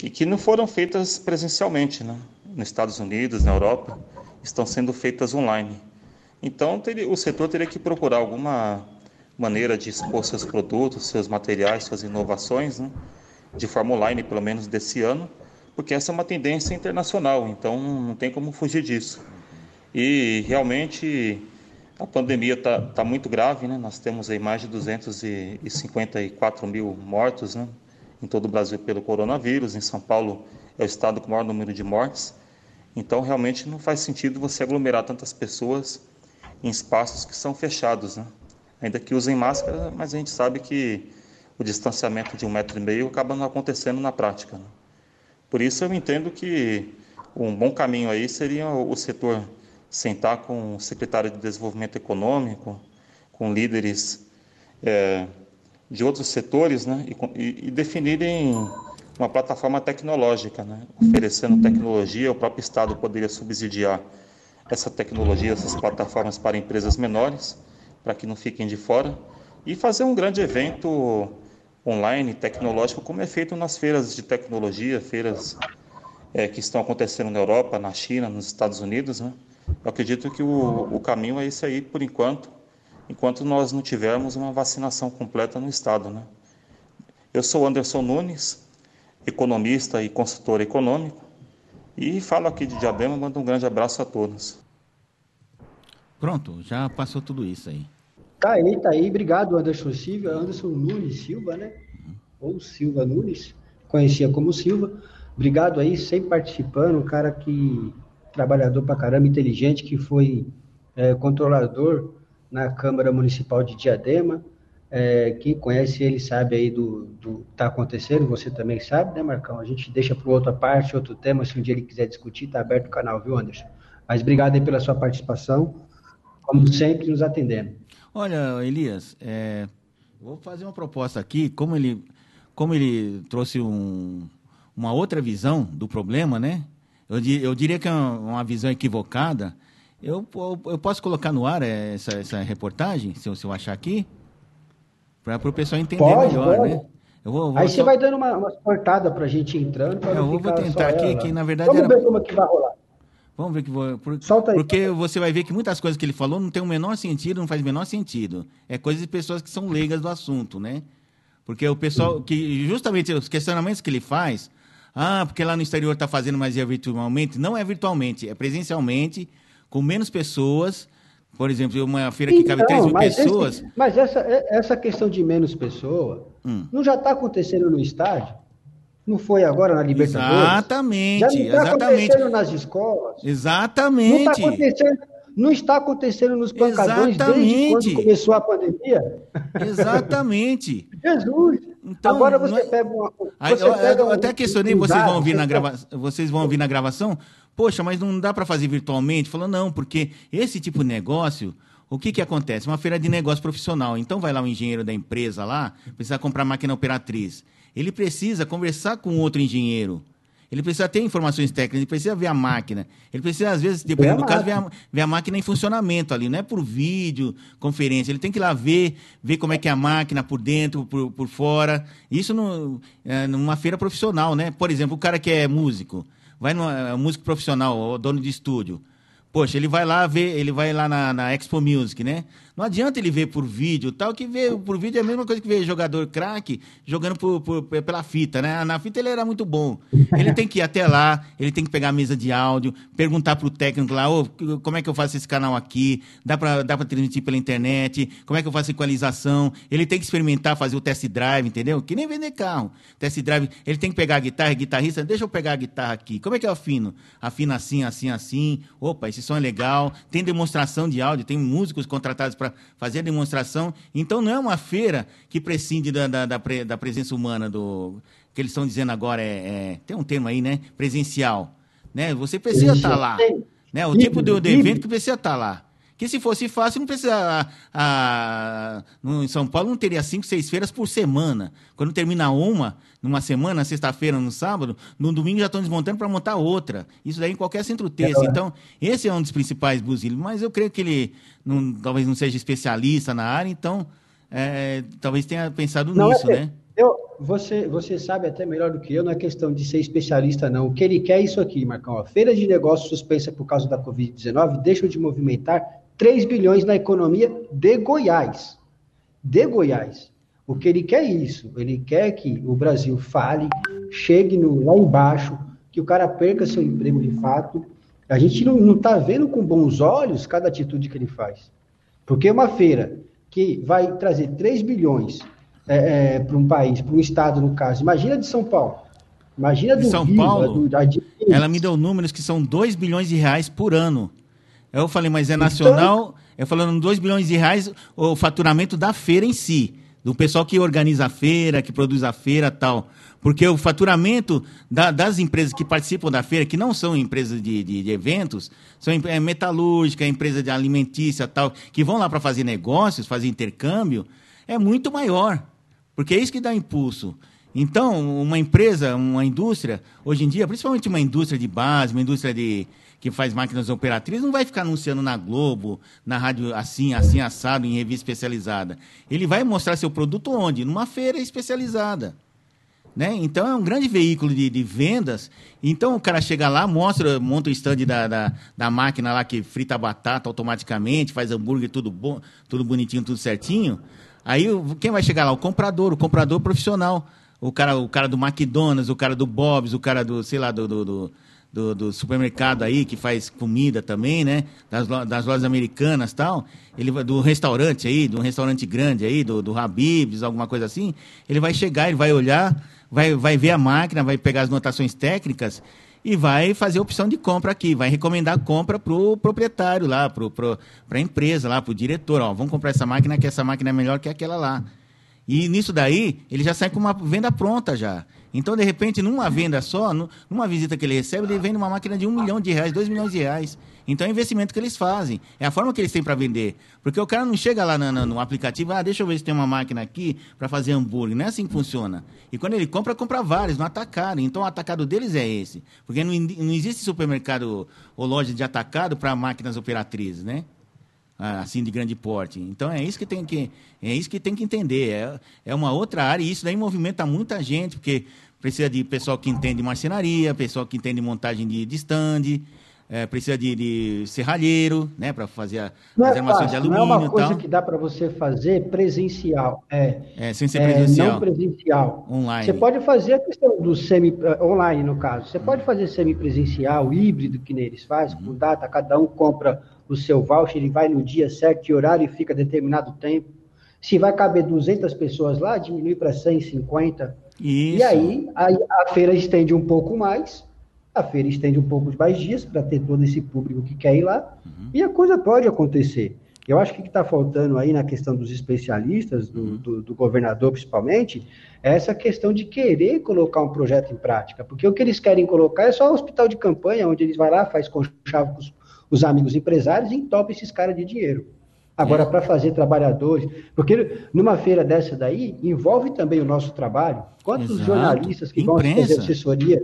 e que não foram feitas presencialmente, né? nos Estados Unidos, na Europa, estão sendo feitas online. Então, teria, o setor teria que procurar alguma maneira de expor seus produtos, seus materiais, suas inovações, né? de forma online, pelo menos desse ano, porque essa é uma tendência internacional, então não tem como fugir disso. E realmente a pandemia está tá muito grave, né? Nós temos aí mais de 254 mil mortos, né? Em todo o Brasil pelo coronavírus. Em São Paulo é o estado com o maior número de mortes. Então realmente não faz sentido você aglomerar tantas pessoas em espaços que são fechados, né? Ainda que usem máscara, mas a gente sabe que o distanciamento de um metro e meio acaba não acontecendo na prática. Né? Por isso eu entendo que um bom caminho aí seria o setor sentar com o secretário de Desenvolvimento Econômico, com líderes é, de outros setores, né, e, e, definirem uma plataforma tecnológica, né, oferecendo tecnologia, o próprio Estado poderia subsidiar essa tecnologia, essas plataformas para empresas menores, para que não fiquem de fora, e fazer um grande evento online, tecnológico, como é feito nas feiras de tecnologia, feiras é, que estão acontecendo na Europa, na China, nos Estados Unidos. Né? Eu acredito que o, o caminho é esse aí, por enquanto, enquanto nós não tivermos uma vacinação completa no Estado. Né? Eu sou Anderson Nunes, economista e consultor econômico, e falo aqui de Diadema, mando um grande abraço a todos. Pronto, já passou tudo isso aí. Tá aí, tá aí. Obrigado, Anderson Silva. Anderson Nunes Silva, né? Ou Silva Nunes, conhecia como Silva. Obrigado aí, sempre participando. Um cara que, trabalhador pra caramba, inteligente, que foi é, controlador na Câmara Municipal de Diadema. É, quem conhece ele sabe aí do, que está acontecendo, você também sabe, né, Marcão? A gente deixa para outra parte, outro tema, se um dia ele quiser discutir, está aberto o canal, viu, Anderson? Mas obrigado aí pela sua participação, como sempre, nos atendendo. Olha, Elias, é, vou fazer uma proposta aqui, como ele, como ele trouxe um, uma outra visão do problema, né? Eu, eu diria que é uma, visão equivocada. Eu, eu, eu, posso colocar no ar essa, essa reportagem, se eu, se eu achar aqui, para o pessoal entender pode, melhor, pode. né? Vou, vou Aí só... você vai dando uma, umas cortadas para a gente entrando. É, eu vou tentar aqui, ela. que na verdade. Vamos era... ver como é que vai rolar. Vamos ver que vou. Por, Solta aí. Porque você vai ver que muitas coisas que ele falou não tem o menor sentido, não faz o menor sentido. É coisa de pessoas que são leigas do assunto, né? Porque o pessoal, que justamente os questionamentos que ele faz, ah, porque lá no exterior está fazendo, mas é virtualmente. Não é virtualmente, é presencialmente, com menos pessoas. Por exemplo, uma feira que cabe 3 mil pessoas. Esse, mas essa, essa questão de menos pessoa hum. não já está acontecendo no estádio? Não foi agora na Libertadores? Exatamente. Já não está acontecendo nas escolas? Exatamente. Não está acontecendo não está acontecendo nos pancadões Exatamente. desde quando começou a pandemia? Exatamente. *laughs* Jesus. Então, Agora você é... pega uma. Você eu, pega eu, até questionei, um vocês vão ouvir na grava... vocês vão ouvir na gravação. Poxa, mas não dá para fazer virtualmente? Falou, não, porque esse tipo de negócio. O que, que acontece? Uma feira de negócio profissional. Então vai lá o engenheiro da empresa lá, precisa comprar máquina operatriz. Ele precisa conversar com outro engenheiro ele precisa ter informações técnicas, ele precisa ver a máquina. Ele precisa, às vezes, dependendo do caso, ver a, ver a, máquina em funcionamento ali. Não é por vídeo, conferência. Ele tem que ir lá ver, ver como é que é a máquina por dentro, por, por fora. Isso no, é, numa feira profissional, né? Por exemplo, o cara que é músico, vai numa é, músico profissional, dono de estúdio. Poxa, ele vai lá ver, ele vai lá na, na Expo Music, né? Não adianta ele ver por vídeo, tal, que ver por vídeo é a mesma coisa que ver jogador craque jogando por, por, pela fita, né? Na fita ele era muito bom. Ele tem que ir até lá, ele tem que pegar a mesa de áudio, perguntar pro técnico lá, oh, como é que eu faço esse canal aqui? Dá pra, dá pra transmitir pela internet? Como é que eu faço equalização? Ele tem que experimentar, fazer o test drive, entendeu? Que nem vender carro. Test drive, ele tem que pegar a guitarra, guitarrista, deixa eu pegar a guitarra aqui. Como é que eu afino? Afina assim, assim, assim. Opa, esse som é legal. Tem demonstração de áudio, tem músicos contratados para para fazer a demonstração. Então, não é uma feira que prescinde da, da, da, pre, da presença humana, do que eles estão dizendo agora, é, é, tem um termo aí, né? Presencial. Né? Você precisa estar tá lá. Né? O tipo de, de evento que precisa estar tá lá. Que se fosse fácil, não precisa. A, a, no, em São Paulo não teria cinco, seis feiras por semana. Quando termina uma, numa semana, sexta-feira, no sábado, no domingo já estão desmontando para montar outra. Isso daí em qualquer centro terço. É, então, esse é um dos principais buzilos. Mas eu creio que ele não, talvez não seja especialista na área, então é, talvez tenha pensado não, nisso, é, né? Eu, você, você sabe até melhor do que eu, não é questão de ser especialista, não. O que ele quer é isso aqui, Marcão. A feira de negócios suspensa por causa da Covid-19 deixa de movimentar 3 bilhões na economia de Goiás. De Goiás. O que ele quer é isso. Ele quer que o Brasil fale, chegue no, lá embaixo, que o cara perca seu emprego de fato. A gente não está vendo com bons olhos cada atitude que ele faz. Porque uma feira que vai trazer 3 bilhões é, é, para um país, para um estado, no caso, imagina de São Paulo. Imagina do São Rio, Paulo, do, de... ela me deu números que são 2 bilhões de reais por ano eu falei, mas é então- nacional. Então... Eu falando 2 bilhões de reais o faturamento da feira em si. Do pessoal que organiza a feira, que produz a feira tal. Porque o faturamento da, das empresas que participam da feira, que não são empresas de, de, de eventos, são é, metalúrgica, empresa de alimentícia tal, que vão lá para fazer negócios, fazer intercâmbio, é muito maior. Porque é isso que dá impulso. Então, uma empresa, uma indústria, hoje em dia, principalmente uma indústria de base, uma indústria de, que faz máquinas operatrizes não vai ficar anunciando na Globo, na rádio assim, assim, assado, em revista especializada. Ele vai mostrar seu produto onde? Numa feira especializada. Né? Então é um grande veículo de, de, vendas. Então o cara chega lá, mostra, monta o stand da, da, da, máquina lá que frita batata automaticamente, faz hambúrguer tudo bom, tudo bonitinho, tudo certinho. Aí quem vai chegar lá? O comprador, o comprador profissional. O cara, o cara do McDonald's, o cara do Bob's, o cara do, sei lá, do, do, do do, do, supermercado aí, que faz comida também, né? Das, das lojas americanas tal. Ele do restaurante aí, um restaurante grande aí, do, do Habib's, alguma coisa assim. Ele vai chegar, ele vai olhar, vai, vai ver a máquina, vai pegar as notações técnicas e vai fazer opção de compra aqui, vai recomendar a compra para o proprietário lá, para a empresa lá, para o diretor. Ó, vamos comprar essa máquina, que essa máquina é melhor que aquela lá. E nisso daí, ele já sai com uma venda pronta já. Então, de repente, numa venda só, numa visita que ele recebe, ele vende uma máquina de um milhão de reais, dois milhões de reais. Então, é o investimento que eles fazem. É a forma que eles têm para vender. Porque o cara não chega lá no, no, aplicativo, ah, deixa eu ver se tem uma máquina aqui para fazer hambúrguer. Não é assim que funciona. E quando ele compra, compra vários, no atacado. Então, o atacado deles é esse. Porque não, não existe supermercado ou loja de atacado para máquinas operatrizes, né? Ah, assim de grande porte. Então é isso que tem que é isso que tem que entender. É, é uma outra área e isso daí movimenta muita gente, porque precisa de pessoal que entende marcenaria, pessoal que entende montagem de, de stand. é, precisa de, de serralheiro, né, para fazer a, não as é armações fácil, de alumínio Não é uma coisa tal. que dá para você fazer presencial. É, É, sem ser é, presencial. não presencial. Online. Você pode fazer a questão do semi eh, online no caso. Você pode fazer semipresencial, híbrido que nem eles fazem, com data, cada um compra o seu voucher e vai no dia certo e horário e fica determinado tempo. Se vai caber 200 pessoas lá, diminui para 150. Isso. E aí, aí a feira estende um pouco mais, a feira estende um pouco mais dias para ter todo esse público que quer ir lá, e a coisa pode acontecer. Eu acho que o que está faltando aí na questão dos especialistas, do, do, do governador principalmente, é essa questão de querer colocar um projeto em prática, porque o que eles querem colocar é só o hospital de campanha, onde eles vão lá, faz conchavo com os, os amigos empresários e entope esses caras de dinheiro. Agora, para fazer trabalhadores, porque numa feira dessa daí, envolve também o nosso trabalho. Quantos Exato. jornalistas que vão fazer Imprensa. assessoria?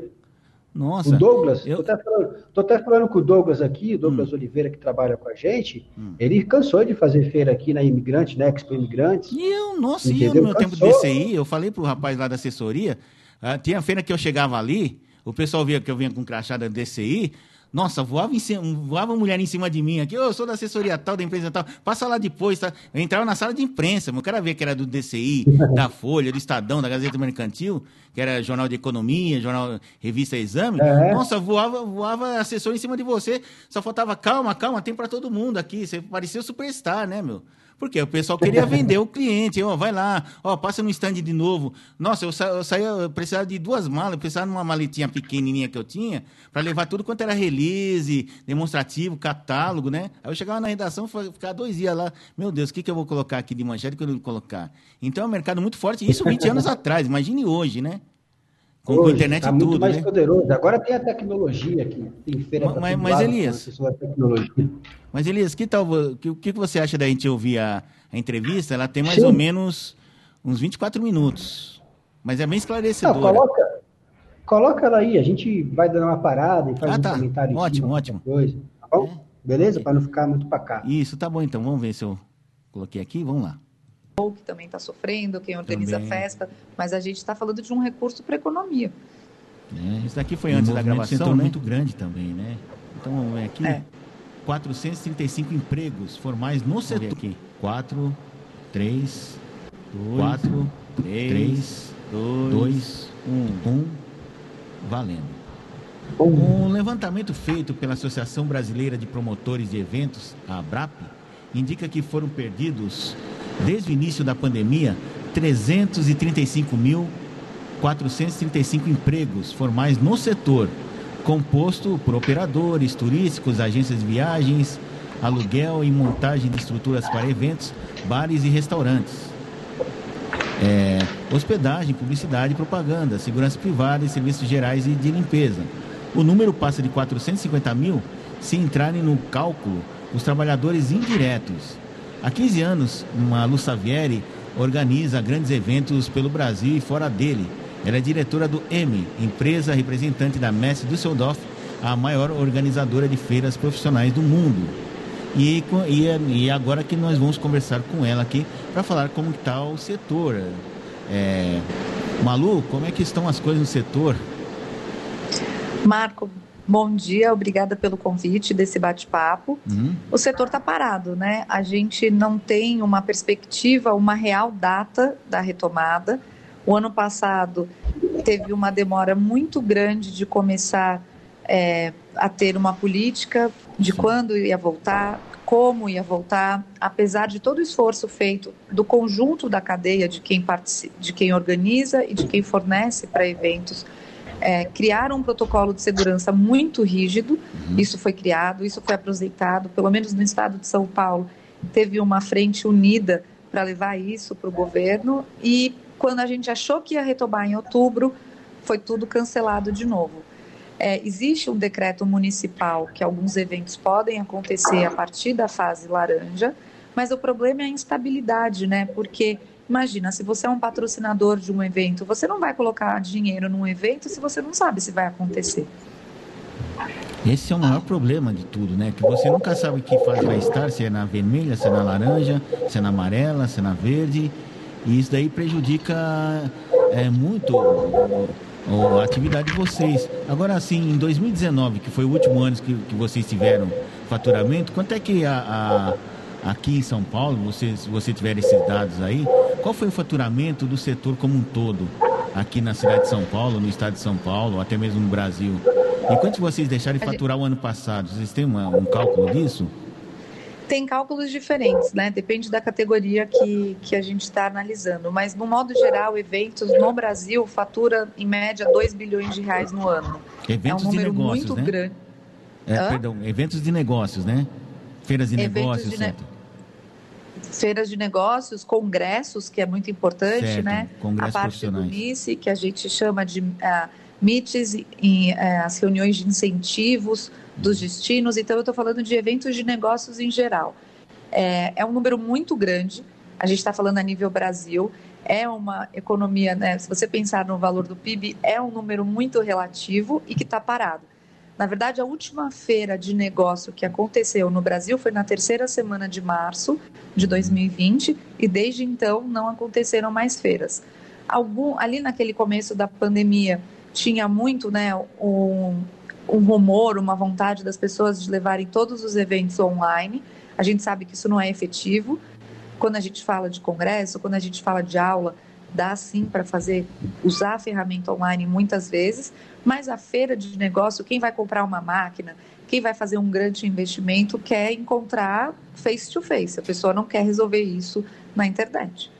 Nossa. O Douglas, eu- tô, até falando, até falando com o Douglas aqui, o Douglas Oliveira, que trabalha com a gente, ele cansou de fazer feira aqui na Imigrante, na Expo Imigrantes. E eu, nossa, e eu, no meu tempo de Cansou. DCI, eu falei pro rapaz lá da assessoria, ah, tinha feira que eu chegava ali, o pessoal via que eu vinha com crachá da DCI, nossa, voava, em cima, voava mulher em cima de mim aqui, "Ô, eu sou da assessoria tal, da empresa tal, passa lá depois, tá? Eu entrava na sala de imprensa, meu cara via que era do DCI, *laughs* da Folha, do Estadão, da Gazeta Mercantil, que era jornal de economia, jornal, revista Exame, É. nossa, voava, voava assessor em cima de você, só faltava calma, calma, tem pra todo mundo aqui, você parecia o superstar, né, meu? Porque o pessoal queria vender o cliente, ó, vai lá, ó, passa no stand de novo. Nossa, eu, sa eu eu precisava de duas malas, eu precisava de uma maletinha pequenininha que eu tinha, para levar tudo quanto era release, demonstrativo, catálogo, né? Aí eu chegava na redação, ficava dois dias lá, meu Deus, o que, que eu vou colocar aqui de manchete, que eu vou colocar? Então é um mercado muito forte, isso 20 anos atrás, imagine hoje, né? Com, com Hoje, internet tá e muito tudo, mais né? poderoso. Agora tem a tecnologia aqui, tem feira Mas- pra mas- lado, Elias, com à tecnologia. Mas, Elias, que tal, o que, que você acha da gente ouvir a, a entrevista? Ela tem mais Sim. ou menos uns 24 minutos. Mas é bem Não, esclarecedora. coloca, coloca ela aí, a gente vai dando uma parada e faz Ah, um tá. comentário Ótimo, cima, ótimo. Coisa, tá bom? Beleza? Para não ficar muito para cá. Isso, tá bom então. Vamos ver se eu coloquei aqui. Vamos lá. Que também está sofrendo, quem organiza Também. a festa, mas a gente está falando de um recurso para a economia. É, isso daqui foi antes da gravação, setor né? muito grande também, né? Então, vamos ver aqui. É. 435 empregos formais no setor. aqui. 4, 3, 4, 3, 2, 1. Valendo. Um levantamento feito pela Associação Brasileira de Promotores de Eventos, a ABRAP, indica que foram perdidos, desde o início da pandemia, 335.435 empregos formais no setor, composto por operadores turísticos, agências de viagens, aluguel e montagem de estruturas para eventos, bares e restaurantes. É, hospedagem, publicidade, propaganda, segurança privada e serviços gerais e de limpeza. O número passa de 450 mil se entrarem no cálculo os trabalhadores indiretos. Há 15 anos, Malu Savieri organiza grandes eventos pelo Brasil e fora dele. Ela é diretora do EME, empresa representante da Messe Düsseldorf, a maior organizadora de feiras profissionais do mundo. E, e, e agora que nós vamos conversar com ela aqui para falar como está o setor. É, Malu, como é que estão as coisas no setor? Marco, bom dia, obrigada pelo convite desse bate-papo. Uhum. O setor está parado, né? A gente não tem uma perspectiva, uma real data da retomada. O ano passado teve uma demora muito grande de começar é, a ter uma política de quando ia voltar, como ia voltar, apesar de todo o esforço feito do conjunto da cadeia de quem participa, de quem organiza e de quem fornece para eventos. É, criaram um protocolo de segurança muito rígido, Uhum. isso foi criado, isso foi aproveitado, pelo menos no estado de São Paulo, teve uma frente unida para levar isso para o governo e quando a gente achou que ia retomar em outubro, foi tudo cancelado de novo. É, existe um decreto municipal que alguns eventos podem acontecer a partir da fase laranja, mas o problema é a instabilidade, né? Porque imagina, se você é um patrocinador de um evento, você não vai colocar dinheiro num evento se você não sabe se vai acontecer. Esse é o maior problema de tudo, né? Que você nunca sabe que fase vai estar, se é na vermelha, se é na laranja, se é na amarela, se é na verde. E isso daí prejudica é, muito a atividade de vocês. Agora, assim, em 2019, que foi o último ano que, que vocês tiveram faturamento, quanto é que a, a, aqui em São Paulo, você, se você tiver esses dados aí, qual foi o faturamento do setor como um todo? Aqui na cidade de São Paulo, no estado de São Paulo, até mesmo no Brasil. E quanto vocês deixaram de faturar o ano passado? Vocês têm uma, um cálculo disso? tem cálculos diferentes, né? Depende da categoria que, que a gente está analisando. Mas, no modo geral, eventos no Brasil fatura, em média, 2 bilhões de reais no ano. Eventos é um número de negócios, muito né? grande. É, perdão, eventos de negócios, né? Feiras de eventos negócios, de certo. Feiras de negócios, congressos, que é muito importante, certo. né? Congressos a parte do MICE, que a gente chama de uh, MITES, e, uh, as reuniões de incentivos, dos destinos. Então, eu estou falando de eventos de negócios em geral. É, é um número muito grande. A gente está falando a nível Brasil. É uma economia, né, se você pensar no valor do PIB, é um número muito relativo e que está parado. Na verdade, a última feira de negócio que aconteceu no Brasil foi na terceira semana de março de 2020 e desde então não aconteceram mais feiras. Algum, ali naquele começo da pandemia tinha muito né, um, um rumor, uma vontade das pessoas de levarem todos os eventos online. A gente sabe que isso não é efetivo. Quando a gente fala de congresso, quando a gente fala de aula, dá sim para fazer, usar a ferramenta online muitas vezes, mas a feira de negócio, quem vai comprar uma máquina, quem vai fazer um grande investimento, quer encontrar face to face. A pessoa não quer resolver isso na internet.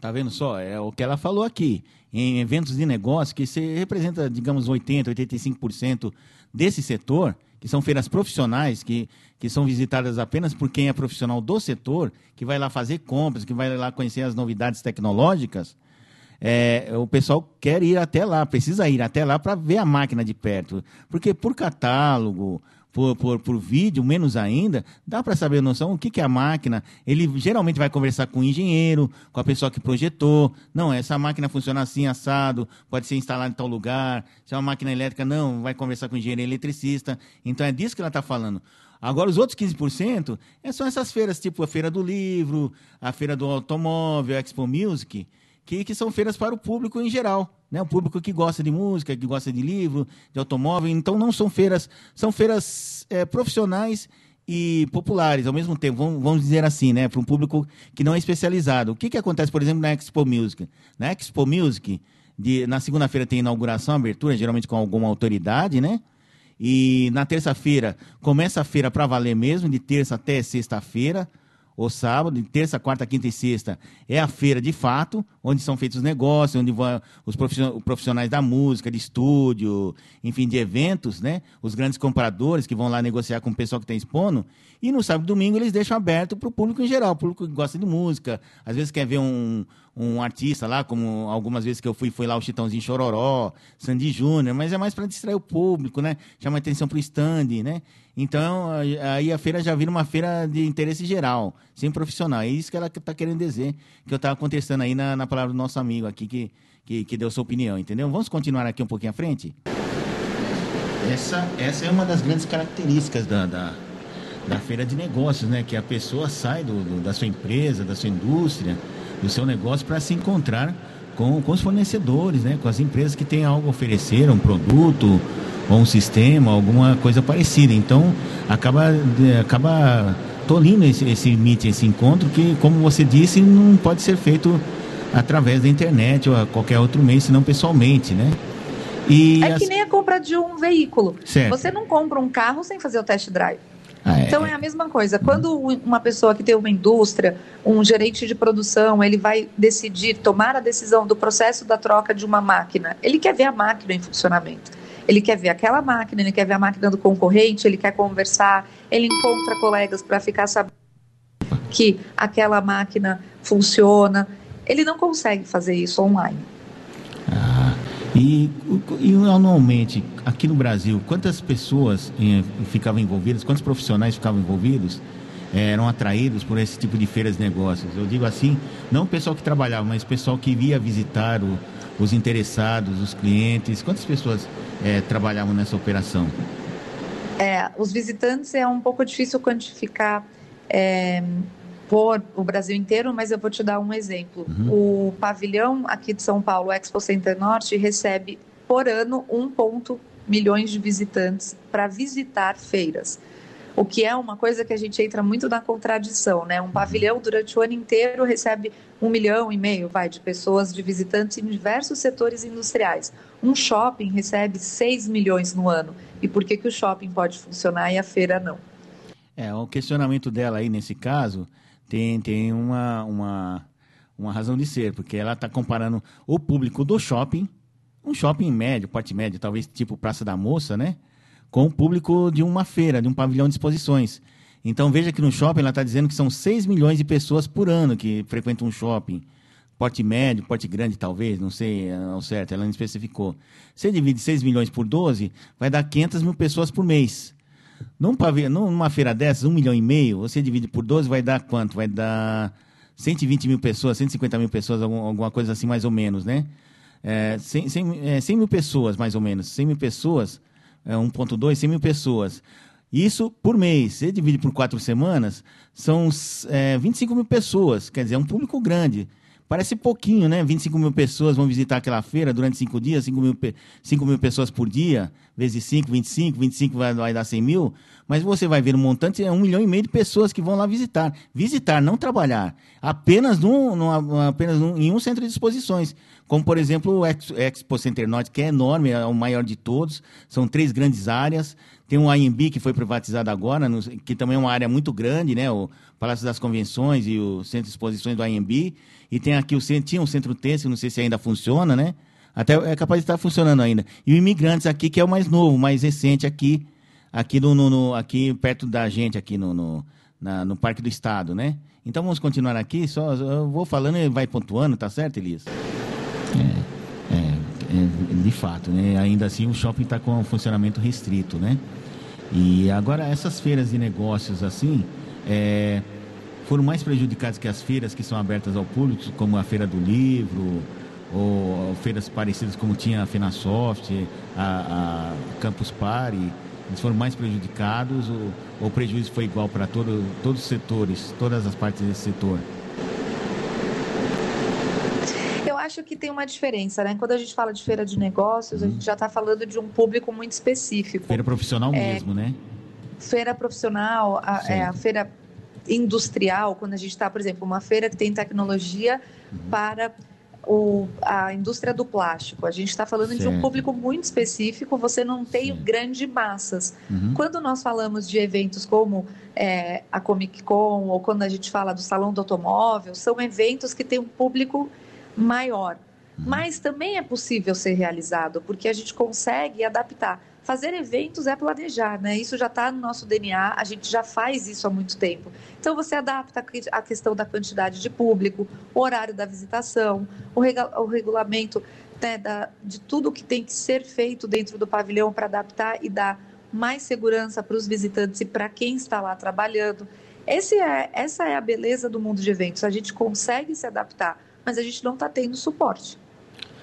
Tá vendo só? É o que ela falou aqui em eventos de negócio, que se representa, digamos, 80%, 85% desse setor, que são feiras profissionais, que, que são visitadas apenas por quem é profissional do setor, que vai lá fazer compras, que vai lá conhecer as novidades tecnológicas, é, o pessoal quer ir até lá, precisa ir até lá para ver a máquina de perto. Porque por catálogo, por, por, por vídeo, menos ainda, dá para saber a noção o que, que é a máquina. Ele geralmente vai conversar com o engenheiro, com a pessoa que projetou. Não, essa máquina funciona assim, assado, pode ser instalada em tal lugar. Se é uma máquina elétrica, não, vai conversar com o engenheiro eletricista. Então é disso que ela está falando. Agora, os outros 15% é, são essas feiras, tipo a Feira do Livro, a Feira do Automóvel, a Expo Music, que, que são feiras para o público em geral, né? O público que gosta de música, que gosta de livro, de automóvel. Então não são feiras, são feiras é, profissionais e populares ao mesmo tempo, vamos, dizer assim, né? Para um público que não é especializado. O que, que acontece, por exemplo, na Expo Music? Na Expo Music, de, na segunda-feira tem inauguração, abertura, geralmente com alguma autoridade, né? E na terça-feira começa a feira para valer mesmo, de terça até sexta-feira o sábado, terça, quarta, quinta e sexta, é a feira de fato, onde são feitos os negócios, onde vão os profissionais da música, de estúdio, enfim, de eventos, né? Os grandes compradores que vão lá negociar com o pessoal que está expondo. E no sábado e domingo eles deixam aberto para o público em geral, o público que gosta de música, às vezes quer ver um, um artista lá, como algumas vezes que eu fui, foi lá o Chitãozinho Chororó, Sandy Júnior, mas é mais para distrair o público, né? Chama atenção para o stand, né? Então, aí a feira já vira uma feira de interesse geral, sem profissional. É isso que ela está querendo dizer, que eu estava contestando aí na, na palavra do nosso amigo aqui, que, que, que deu sua opinião, entendeu? Vamos continuar aqui um pouquinho à frente? Essa, essa é uma das grandes características da, da, da feira de negócios, né? Que a pessoa sai do, do da sua empresa, da sua indústria, do seu negócio para se encontrar com, com os fornecedores, né? Com as empresas que têm algo a oferecer, um produto, ou um sistema, alguma coisa parecida. Então, acaba, acaba tolindo esse, esse meet, esse encontro, que, como você disse, não pode ser feito através da internet ou a qualquer outro meio, senão pessoalmente, né? E é as... que nem a compra de um veículo. Certo. Você não compra um carro sem fazer o test drive. Ah, é. Então é a mesma coisa. Quando uma pessoa que tem uma indústria, um gerente de produção, ele vai decidir tomar a decisão do processo da troca de uma máquina, ele quer ver a máquina em funcionamento. Ele quer ver aquela máquina, ele quer ver a máquina do concorrente, ele quer conversar, ele encontra colegas para ficar sabendo que aquela máquina funciona. Ele não consegue fazer isso online. Ah, e, e anualmente, aqui no Brasil, quantas pessoas eh, ficavam envolvidas, quantos profissionais ficavam envolvidos? Eh, eram atraídos por esse tipo de feiras de negócios. Eu digo assim, não o pessoal que trabalhava, mas o pessoal que via visitar o, os interessados, os clientes. Quantas pessoas é, trabalhavam nessa operação? É, os visitantes é um pouco difícil quantificar é, por o Brasil inteiro, mas eu vou te dar um exemplo. Uhum. O pavilhão aqui de São Paulo, Expo Center Norte, recebe por ano 1,1 milhões de visitantes para visitar feiras. O que é uma coisa que a gente entra muito na contradição, né? Um pavilhão durante o ano inteiro recebe um milhão e meio, vai, de pessoas, de visitantes em diversos setores industriais. Um shopping recebe 6 milhões no ano. E por que, que o shopping pode funcionar e a feira não? É, o questionamento dela aí nesse caso tem, tem uma, uma, uma razão de ser, porque ela está comparando o público do shopping, um shopping médio, porte médio, talvez tipo Praça da Moça, né? Com o público de uma feira, de um pavilhão de exposições. Então veja que no shopping ela está dizendo que são 6 milhões de pessoas por ano que frequentam um shopping. Porte médio, porte grande talvez, não sei ao certo, ela não especificou. Você divide 6 milhões por 12, vai dar 500 mil pessoas por mês. Num pavilhão, numa feira dessas, um milhão e meio, você divide por 12, vai dar quanto? Vai dar 120 mil pessoas, 150 mil pessoas, alguma coisa assim mais ou menos, né? É, 100, 100, é, 100 mil pessoas, mais ou menos. 100 mil pessoas, é, 1.2, 100 mil pessoas. Isso por mês. Você divide por quatro semanas, são é, 25 mil pessoas. Quer dizer, é um público grande. Parece pouquinho, né? 25 mil pessoas vão visitar aquela feira durante cinco dias, 5 mil, 5 mil pessoas por dia, vezes 5, 25, 25 vai, vai dar 100 mil. Mas você vai ver um montante, é um milhão e meio de pessoas que vão lá visitar. Visitar, não trabalhar. Apenas, num, num apenas num, em um centro de exposições. Como, por exemplo, o Expo Center Norte, que é enorme, é o maior de todos. São três grandes áreas. Tem o IMB, que foi privatizado agora, no, que também é uma área muito grande, né? O Palácio das Convenções e o Centro de Exposições do IMB. E tem aqui o tinha um centro têxtil, não sei se ainda funciona, né? Até é capaz de estar funcionando ainda. E o Imigrantes aqui, que é o mais novo, mais recente aqui, aqui, no, no, no aqui perto da gente, aqui no, no, na, no Parque do Estado, né? Então vamos continuar aqui, só eu vou falando e vai pontuando, tá certo, Elias? É, é, é, de fato, né? Ainda assim o shopping está com um funcionamento restrito, né? E agora essas feiras de negócios assim, é, foram mais prejudicadas que as feiras que são abertas ao público, como a Feira do Livro, ou feiras parecidas como tinha a FenaSoft, a, a Campus Party, eles foram mais prejudicados ou, o prejuízo foi igual para todo, todos os setores, todas as partes desse setor? Eu acho que tem uma diferença, né? Quando a gente fala de feira de negócios, a gente já está falando de um público muito específico. Feira profissional é, mesmo, né? Feira profissional, a, é, a feira industrial, quando a gente está, por exemplo, uma feira que tem tecnologia uhum. para o, a indústria do plástico. A gente está falando certo. de um público muito específico, você não tem grandes massas. Uhum. Quando nós falamos de eventos como é, a Comic Con ou quando a gente fala do Salão do Automóvel, são eventos que têm um público maior. Uhum. Mas também é possível ser realizado, porque a gente consegue adaptar fazer eventos é planejar, né? Isso já está no nosso DNA, a gente já faz isso há muito tempo. Então você adapta a questão da quantidade de público, o horário da visitação, o, o regulamento né, da, de tudo que tem que ser feito dentro do pavilhão para adaptar e dar mais segurança para os visitantes e para quem está lá trabalhando. É, essa é a beleza do mundo de eventos. A gente consegue se adaptar, mas a gente não está tendo suporte.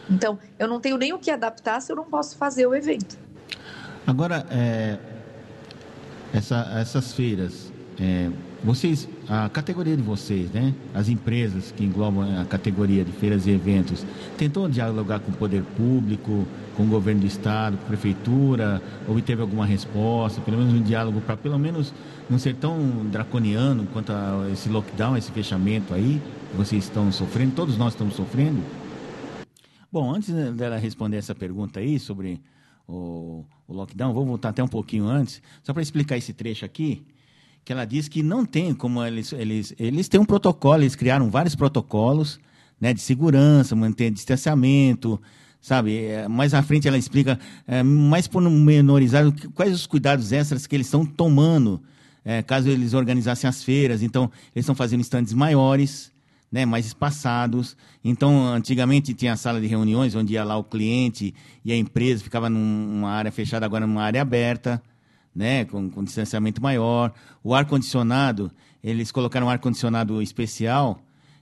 Então, eu não tenho nem o que adaptar se eu não posso fazer o evento. Agora, é, essa, essas feiras, é, vocês, a categoria de vocês, né? As empresas que englobam a categoria de feiras e eventos, tentou dialogar com o poder público, com o governo do estado, com a prefeitura, obteve alguma resposta, pelo menos um diálogo para pelo menos não ser tão draconiano quanto a esse lockdown, esse fechamento aí, que vocês estão sofrendo, todos nós estamos sofrendo? Bom, antes dela responder essa pergunta aí sobre o, o lockdown, vou voltar até um pouquinho antes, só para explicar esse trecho aqui, que ela diz que não tem como eles, eles, eles têm um protocolo, eles criaram vários protocolos né, de segurança, manter distanciamento, sabe? É, mais à frente ela explica, é, mais menorizar quais os cuidados extras que eles estão tomando, é, caso eles organizassem as feiras. Então, eles estão fazendo estandes maiores, né, mais espaçados. Então, antigamente tinha a sala de reuniões onde ia lá o cliente e a empresa ficava numa área fechada, agora numa área aberta, né, com, com distanciamento maior. O ar-condicionado, eles colocaram um ar-condicionado especial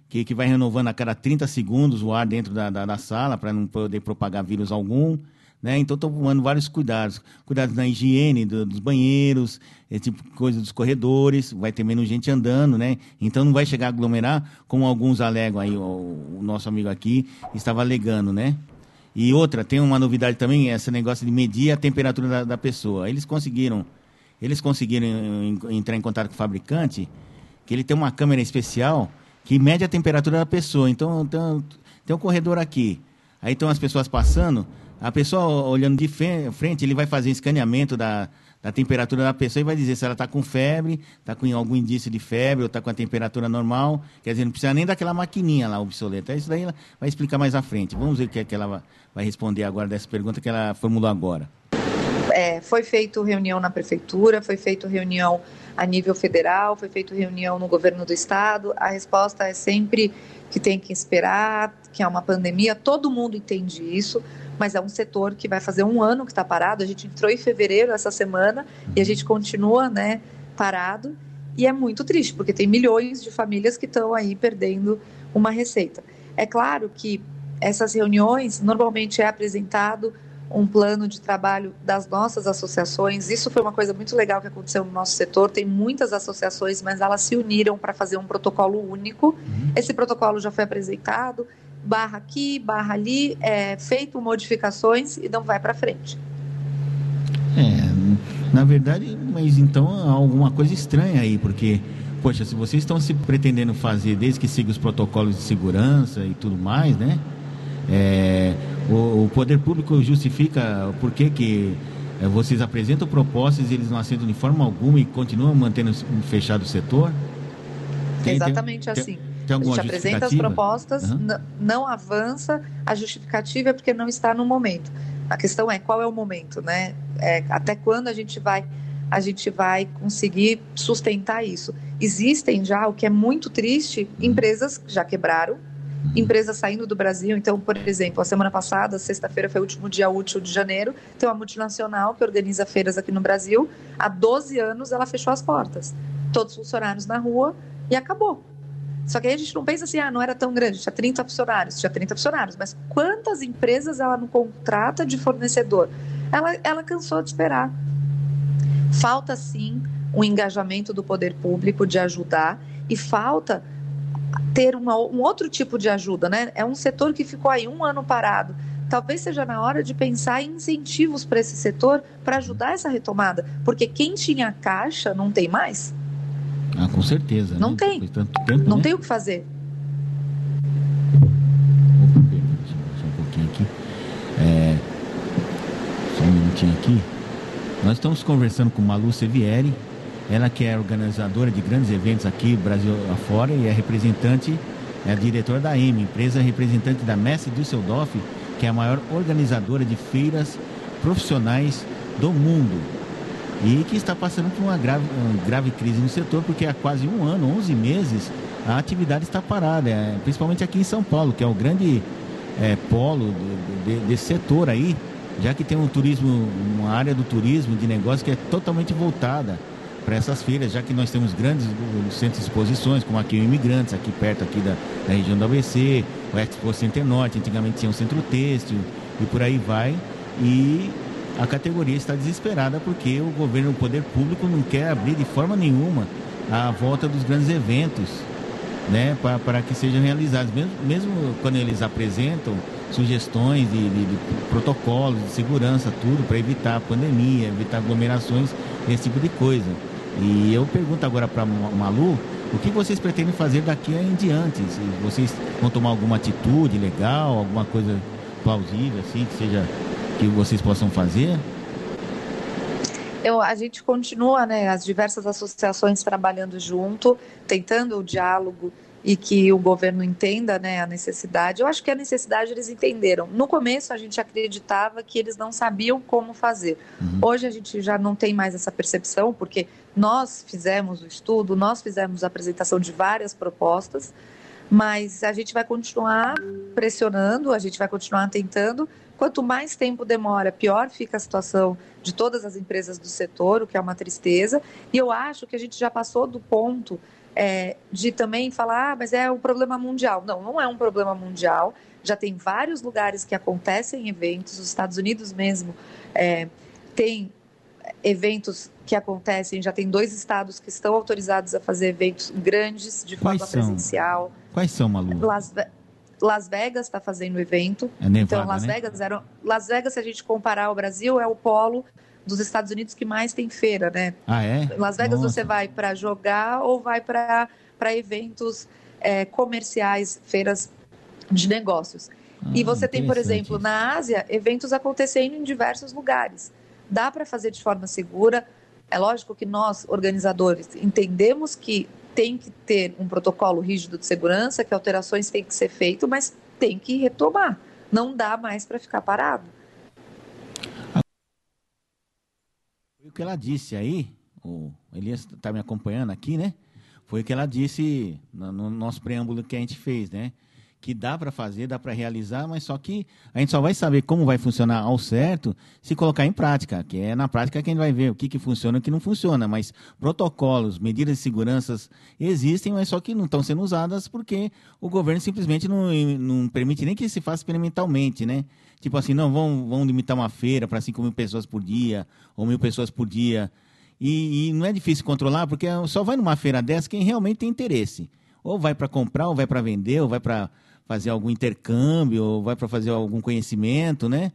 que, que vai renovando a cada 30 segundos o ar dentro da, da, da sala para não poder propagar vírus algum. Né? Então estão tomando vários cuidados, cuidados na higiene do, dos banheiros, esse tipo de coisa dos corredores, vai ter menos gente andando, né? Então não vai chegar a aglomerar, como alguns alegam aí, o, o nosso amigo aqui estava alegando, né? E outra, tem uma novidade também, esse negócio de medir a temperatura da, da pessoa. Eles conseguiram, eles conseguiram entrar em contato com o fabricante, que ele tem uma câmera especial que mede a temperatura da pessoa. Então, tem, tem um corredor aqui. Aí estão as pessoas passando, a pessoa olhando de frente, ele vai fazer escaneamento da, da temperatura da pessoa e vai dizer se ela está com febre, está com algum indício de febre ou está com a temperatura normal. Quer dizer, não precisa nem daquela maquininha lá obsoleta. Isso daí ela vai explicar mais à frente. Vamos ver o que, é que ela vai responder agora dessa pergunta que ela formulou agora. É, foi feita reunião na prefeitura, foi feita reunião a nível federal, foi feita reunião no governo do estado. A resposta é sempre que tem que esperar, que é uma pandemia, todo mundo entende isso, mas é um setor que vai fazer um ano que está parado. A gente entrou em fevereiro essa semana e a gente continua né, parado. E é muito triste, porque tem milhões de famílias que estão aí perdendo uma receita. É claro que essas reuniões normalmente é apresentado um plano de trabalho das nossas associações. Isso foi uma coisa muito legal que aconteceu no nosso setor. Tem muitas associações, mas elas se uniram para fazer um protocolo único. Uhum. Esse protocolo já foi apresentado, barra aqui, barra ali, é, feito modificações e não vai para frente. É, na verdade, mas então há alguma coisa estranha aí, porque, poxa, se vocês estão se pretendendo fazer desde que siga os protocolos de segurança e tudo mais, né? É, o, o, poder público justifica por que, que é, vocês apresentam propostas e eles não aceitam de forma alguma e continuam mantendo fechado o setor? Tem, Exatamente tem, assim. Tem, a gente apresenta as propostas, uhum. não avança, a justificativa é porque não está no momento. A questão é qual é o momento, né? É, até quando a gente vai a gente vai conseguir sustentar isso. Existem já, o que é muito triste, uhum. empresas que já quebraram, empresas saindo do Brasil. Então, por exemplo, a semana passada, sexta-feira foi o último dia útil de janeiro, tem uma multinacional que organiza feiras aqui no Brasil. Há 12 anos ela fechou as portas. Todos os funcionários na rua e acabou. Só que aí a gente não pensa assim, ah, não era tão grande, tinha 30 funcionários, tinha 30 funcionários, mas quantas empresas ela não contrata de fornecedor? Ela, ela cansou de esperar. Falta sim o um engajamento do poder público de ajudar e falta ter uma, um outro tipo de ajuda, né? É um setor que ficou aí um ano parado. Talvez seja na hora de pensar em incentivos para esse setor para ajudar essa retomada, porque quem tinha caixa não tem mais. Ah, com certeza. Não né? tem. Tempo, não né? tem o que fazer. Só um pouquinho aqui. É, só um minutinho aqui. Nós estamos conversando com Malu Sevieri, ela que é organizadora de grandes eventos aqui, Brasil afora, e é representante, é diretora da M, empresa representante da Messi Düsseldorf, que é a maior organizadora de feiras profissionais do mundo. E que está passando por uma grave, uma grave crise no setor, porque há quase um ano, 11 meses, a atividade está parada, é, principalmente aqui em São Paulo, que é o grande é, polo de, de, desse setor aí, já que tem um turismo, uma área do turismo de negócio que é totalmente voltada para essas feiras, já que nós temos grandes centros de exposições, como aqui o Imigrantes, aqui perto aqui da, da região do ABC, o Expo Center Norte, antigamente tinha um centro têxtil e por aí vai. E a categoria está desesperada porque o governo, o poder público não quer abrir de forma nenhuma a volta dos grandes eventos, né, para que sejam realizados, mesmo, mesmo quando eles apresentam sugestões de, de, de protocolos de segurança, tudo para evitar a pandemia, evitar aglomerações, esse tipo de coisa. E eu pergunto agora para Malu, o que vocês pretendem fazer daqui em diante? Vocês vão tomar alguma atitude legal, alguma coisa plausível, assim, que seja que vocês possam fazer? Eu, a gente continua, né, as diversas associações trabalhando junto, tentando o diálogo e que o governo entenda né, a necessidade. Eu acho que a necessidade eles entenderam. No começo a gente acreditava que eles não sabiam como fazer. Uhum. Hoje a gente já não tem mais essa percepção, porque nós fizemos o estudo, nós fizemos a apresentação de várias propostas, mas a gente vai continuar pressionando, a gente vai continuar tentando. Quanto mais tempo demora, pior fica a situação de todas as empresas do setor, o que é uma tristeza. E eu acho que a gente já passou do ponto é, de também falar, ah, mas é um problema mundial. Não, não é um problema mundial. Já tem vários lugares que acontecem eventos, os Estados Unidos mesmo é, tem eventos que acontecem, já tem dois estados que estão autorizados a fazer eventos grandes de Quais forma são? presencial. Quais são, Malu? Las, Ve- Las Vegas está fazendo evento. É Nevada, então, Las né? Vegas era, Las Vegas, se a gente comparar ao Brasil, é o polo dos Estados Unidos que mais tem feira, né? Ah, é? Las Vegas Nossa. você vai para jogar ou vai para eventos é, comerciais, feiras de negócios. e Ah, você tem, por exemplo, na Ásia, eventos acontecendo em diversos lugares. Dá para fazer de forma segura. É lógico que nós, organizadores, entendemos que tem que ter um protocolo rígido de segurança, que alterações têm que ser feitas, mas tem que retomar. Não dá mais para ficar parado. Foi o que ela disse aí, o Elias está me acompanhando aqui, né? Foi o que ela disse no, no nosso preâmbulo que a gente fez, né? Que dá para fazer, dá para realizar, mas só que a gente só vai saber como vai funcionar ao certo se colocar em prática, que é na prática que a gente vai ver o que, que funciona e o que não funciona. Mas protocolos, medidas de segurança existem, mas só que não estão sendo usadas porque o governo simplesmente não, não permite nem que se faça experimentalmente, né? Tipo assim, não, vão, vão limitar uma feira para 5 mil pessoas por dia, ou mil pessoas por dia. E, e não é difícil controlar, porque só vai numa feira dessa quem realmente tem interesse. Ou vai para comprar, ou vai para vender, ou vai para fazer algum intercâmbio, vai para fazer algum conhecimento, né?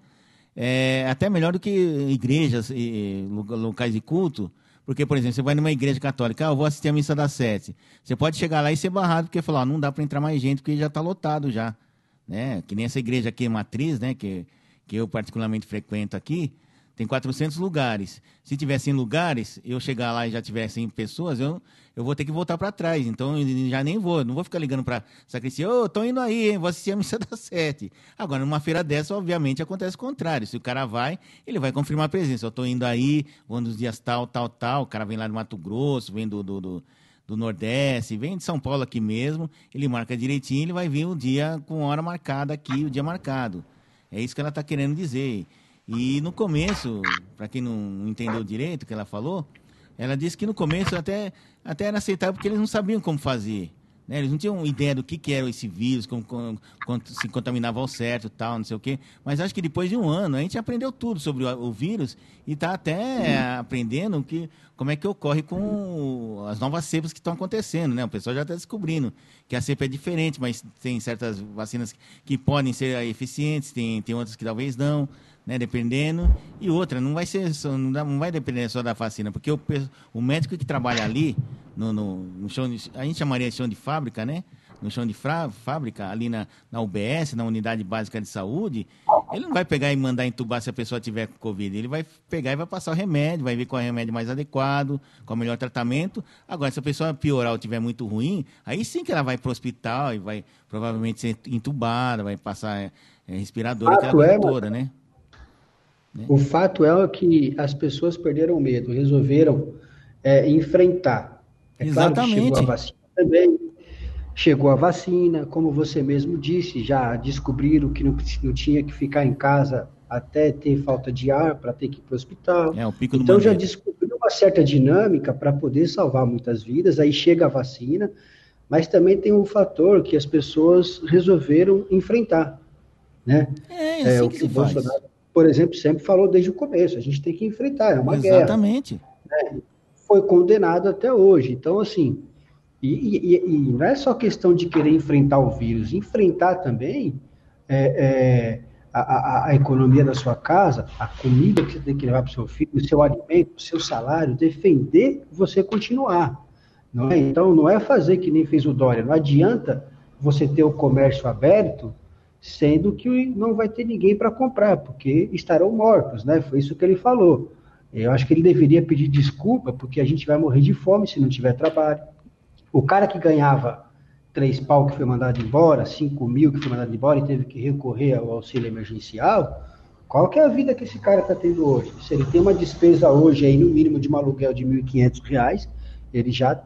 É até melhor do que igrejas e locais de culto, porque, por exemplo, você vai numa igreja católica, ah, eu vou assistir a missa das sete. Você pode chegar lá e ser barrado, porque falar, ah, não dá para entrar mais gente, porque já está lotado já. Né? Que nem essa igreja aqui, Matriz, né? que, que eu particularmente frequento aqui, tem 400 lugares. Se tiver 100 lugares, eu chegar lá e já tiver 100 pessoas, eu, eu vou ter que voltar para trás. Então, eu já nem vou. Não vou ficar ligando para sacristia. Ô, tô indo aí, hein? Vou assistir a missa *laughs* das sete. Agora, numa feira dessa, obviamente, acontece o contrário. Se o cara vai, ele vai confirmar a presença. Eu tô indo aí, vou nos dias tal, tal, tal. O cara vem lá do Mato Grosso, vem do, do, do, do Nordeste, vem de São Paulo aqui mesmo. Ele marca direitinho, ele vai vir o dia com hora marcada aqui, o dia marcado. É isso que ela está querendo dizer. E no começo, para quem não entendeu direito o que ela falou, ela disse que no começo até, até era aceitável porque eles não sabiam como fazer. Né? Eles não tinham ideia do que, que era esse vírus, como, como- se contaminava ao certo tal, não sei o quê. Mas acho que depois de um ano a gente aprendeu tudo sobre o, o vírus e está até aprendendo que, como é que ocorre com as novas cepas que estão acontecendo. Né? O pessoal já está descobrindo que a cepa é diferente, mas tem certas vacinas que podem ser eficientes, tem, tem outras que talvez não né, dependendo. E outra, não vai ser só, não, dá- não vai depender só da vacina, porque o, o médico que trabalha ali, no, no, no chão de, a gente chamaria de chão de fábrica, né? No chão de fra- fábrica, ali na, na UBS, na Unidade Básica de Saúde, ele não vai pegar e mandar entubar se a pessoa tiver com Covid. Ele vai pegar e vai passar o remédio, vai ver qual é o remédio mais adequado, qual é o melhor tratamento. Agora, se a pessoa piorar ou tiver muito ruim, aí sim que ela vai para o hospital e vai provavelmente ser entubada, vai passar é, é, respirador, aquela é, toda, né? O fato é que as pessoas perderam medo, resolveram é, enfrentar. É claro que Exatamente. chegou a vacina também, chegou a vacina, como você mesmo disse, já descobriram que não, não tinha que ficar em casa até ter falta de ar para ter que ir para o hospital. É, o pico Então já descobriu uma certa dinâmica para poder salvar muitas vidas, aí chega a vacina, mas também tem um fator que as pessoas resolveram enfrentar, né? É, É, assim o que que o se faz. Por exemplo, sempre falou desde o começo, a gente tem que enfrentar, é uma guerra. Exatamente. Foi condenado até hoje. Então, assim, e, e- e não é só questão de querer enfrentar o vírus, enfrentar também é, é, a, a- a economia da sua casa, a comida que você tem que levar para o seu filho, o seu alimento, o seu salário, defender você continuar. Não é? Então, não é fazer que nem fez o Dória. Não adianta você ter o comércio aberto, sendo que não vai ter ninguém para comprar, porque estarão mortos, né? Foi isso que ele falou. Eu acho que ele deveria pedir desculpa, porque a gente vai morrer de fome se não tiver trabalho. O cara que ganhava três pau que foi mandado embora, cinco mil que foi mandado embora e teve que recorrer ao auxílio emergencial, qual que é a vida que esse cara está tendo hoje? Se ele tem uma despesa hoje aí no mínimo de um aluguel de 1.500 reais, ele já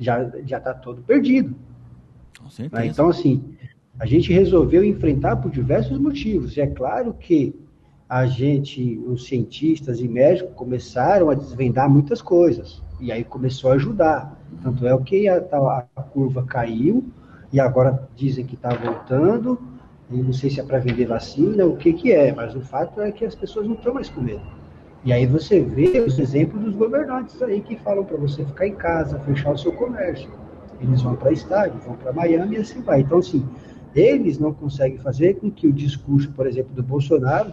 já já está todo perdido. Com né? certeza. Então, assim, a gente resolveu enfrentar por diversos motivos. E é claro que a gente, os cientistas e médicos, começaram a desvendar muitas coisas. E aí começou a ajudar. Tanto é que a, a curva caiu e agora dizem que está voltando. E não sei se é para vender vacina, o que, que é, mas o fato é que as pessoas não estão mais com medo. E aí você vê os exemplos dos governantes aí que falam para você ficar em casa, fechar o seu comércio. Eles vão para estádio, vão para Miami e assim vai. Então, assim, eles não conseguem fazer com que o discurso, por exemplo, do Bolsonaro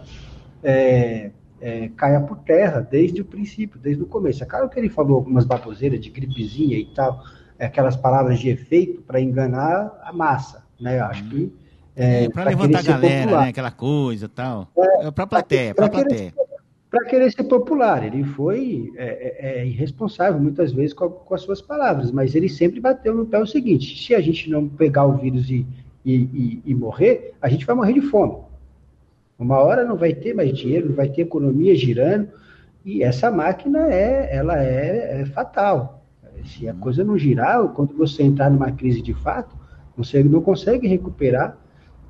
é, é, caia por terra desde o princípio, desde o começo. É claro que ele falou algumas baboseiras de gripezinha e tal, aquelas palavras de efeito para enganar a massa, né? Eu acho que é, é para levantar a galera, né? Aquela coisa tal. É, para a plateia, para a plateia. Para querer ser popular, ele foi é, é, é irresponsável muitas vezes com, a, com, as suas palavras, mas ele sempre bateu no pé o seguinte: se a gente não pegar o vírus e, e, e, e morrer, a gente vai morrer de fome. Uma hora não vai ter mais dinheiro, não vai ter economia girando, e essa máquina é, ela é, é fatal. Se a coisa não girar, quando você entrar numa crise de fato, você não consegue recuperar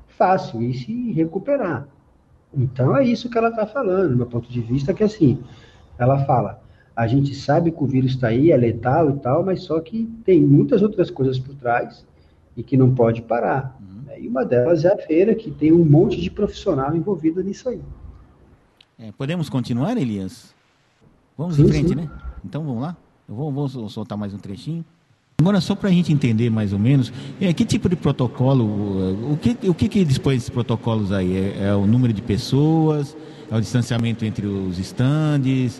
fácil e se recuperar. Então é isso que ela está falando, do meu ponto de vista, que assim, ela fala, a gente sabe que o vírus está aí, é letal e tal, mas só que tem muitas outras coisas por trás e que não pode parar. Uhum. E uma delas é a feira, que tem um monte de profissional envolvido nisso aí. É, podemos continuar, Elias? Vamos sim, em frente, sim. né? Então vamos lá? Eu vou, vou soltar mais um trechinho. Agora, só para a gente entender mais ou menos, é, que tipo de protocolo, o que, o que, que dispõe esses protocolos aí? É, é, o número de pessoas, é o distanciamento entre os estandes?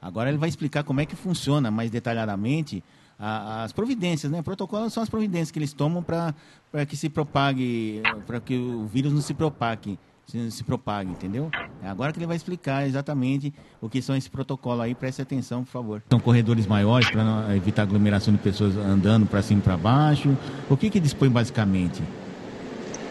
Agora ele vai explicar como é que funciona mais detalhadamente a, as providências, né? Protocolos são as providências que eles tomam para que se propague, para que o vírus não se propague se, se propague, entendeu? É agora que ele vai explicar exatamente o que são esse protocolo aí, preste atenção, por favor. São corredores maiores para evitar aglomeração de pessoas andando para cima e para baixo. O que que dispõe basicamente?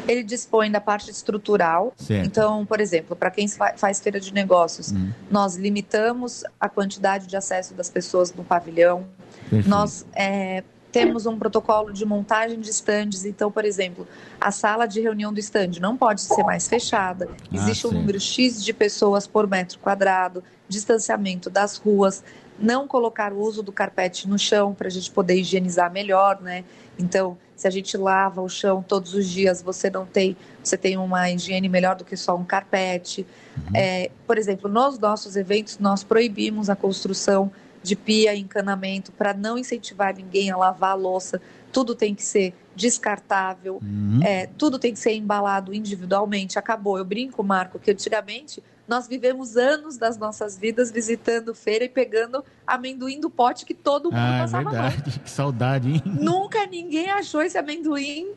Ele dispõe da parte estrutural. Certo. Então, por exemplo, para quem faz feira de negócios, hum. nós limitamos a quantidade de acesso das pessoas no pavilhão. Perfeito. Nós é, temos um protocolo de montagem de estandes. Então, por exemplo, a sala de reunião do estande não pode ser mais fechada. Ah, Existe ah, um número X de pessoas por metro quadrado, distanciamento das ruas, não colocar o uso do carpete no chão para a gente poder higienizar melhor, né? Então, se a gente lava o chão todos os dias, você não tem, você tem uma higiene melhor do que só um carpete. Uhum. É, por exemplo, nos nossos eventos nós proibimos a construção de pia, encanamento, para não incentivar ninguém a lavar a louça. Tudo tem que ser descartável, uhum. é, tudo tem que ser embalado individualmente. Acabou. Eu brinco, Marco, que antigamente nós vivemos anos das nossas vidas visitando feira e pegando amendoim do pote que todo mundo ah, é passava verdade. *laughs* Que saudade, hein? Nunca ninguém achou esse amendoim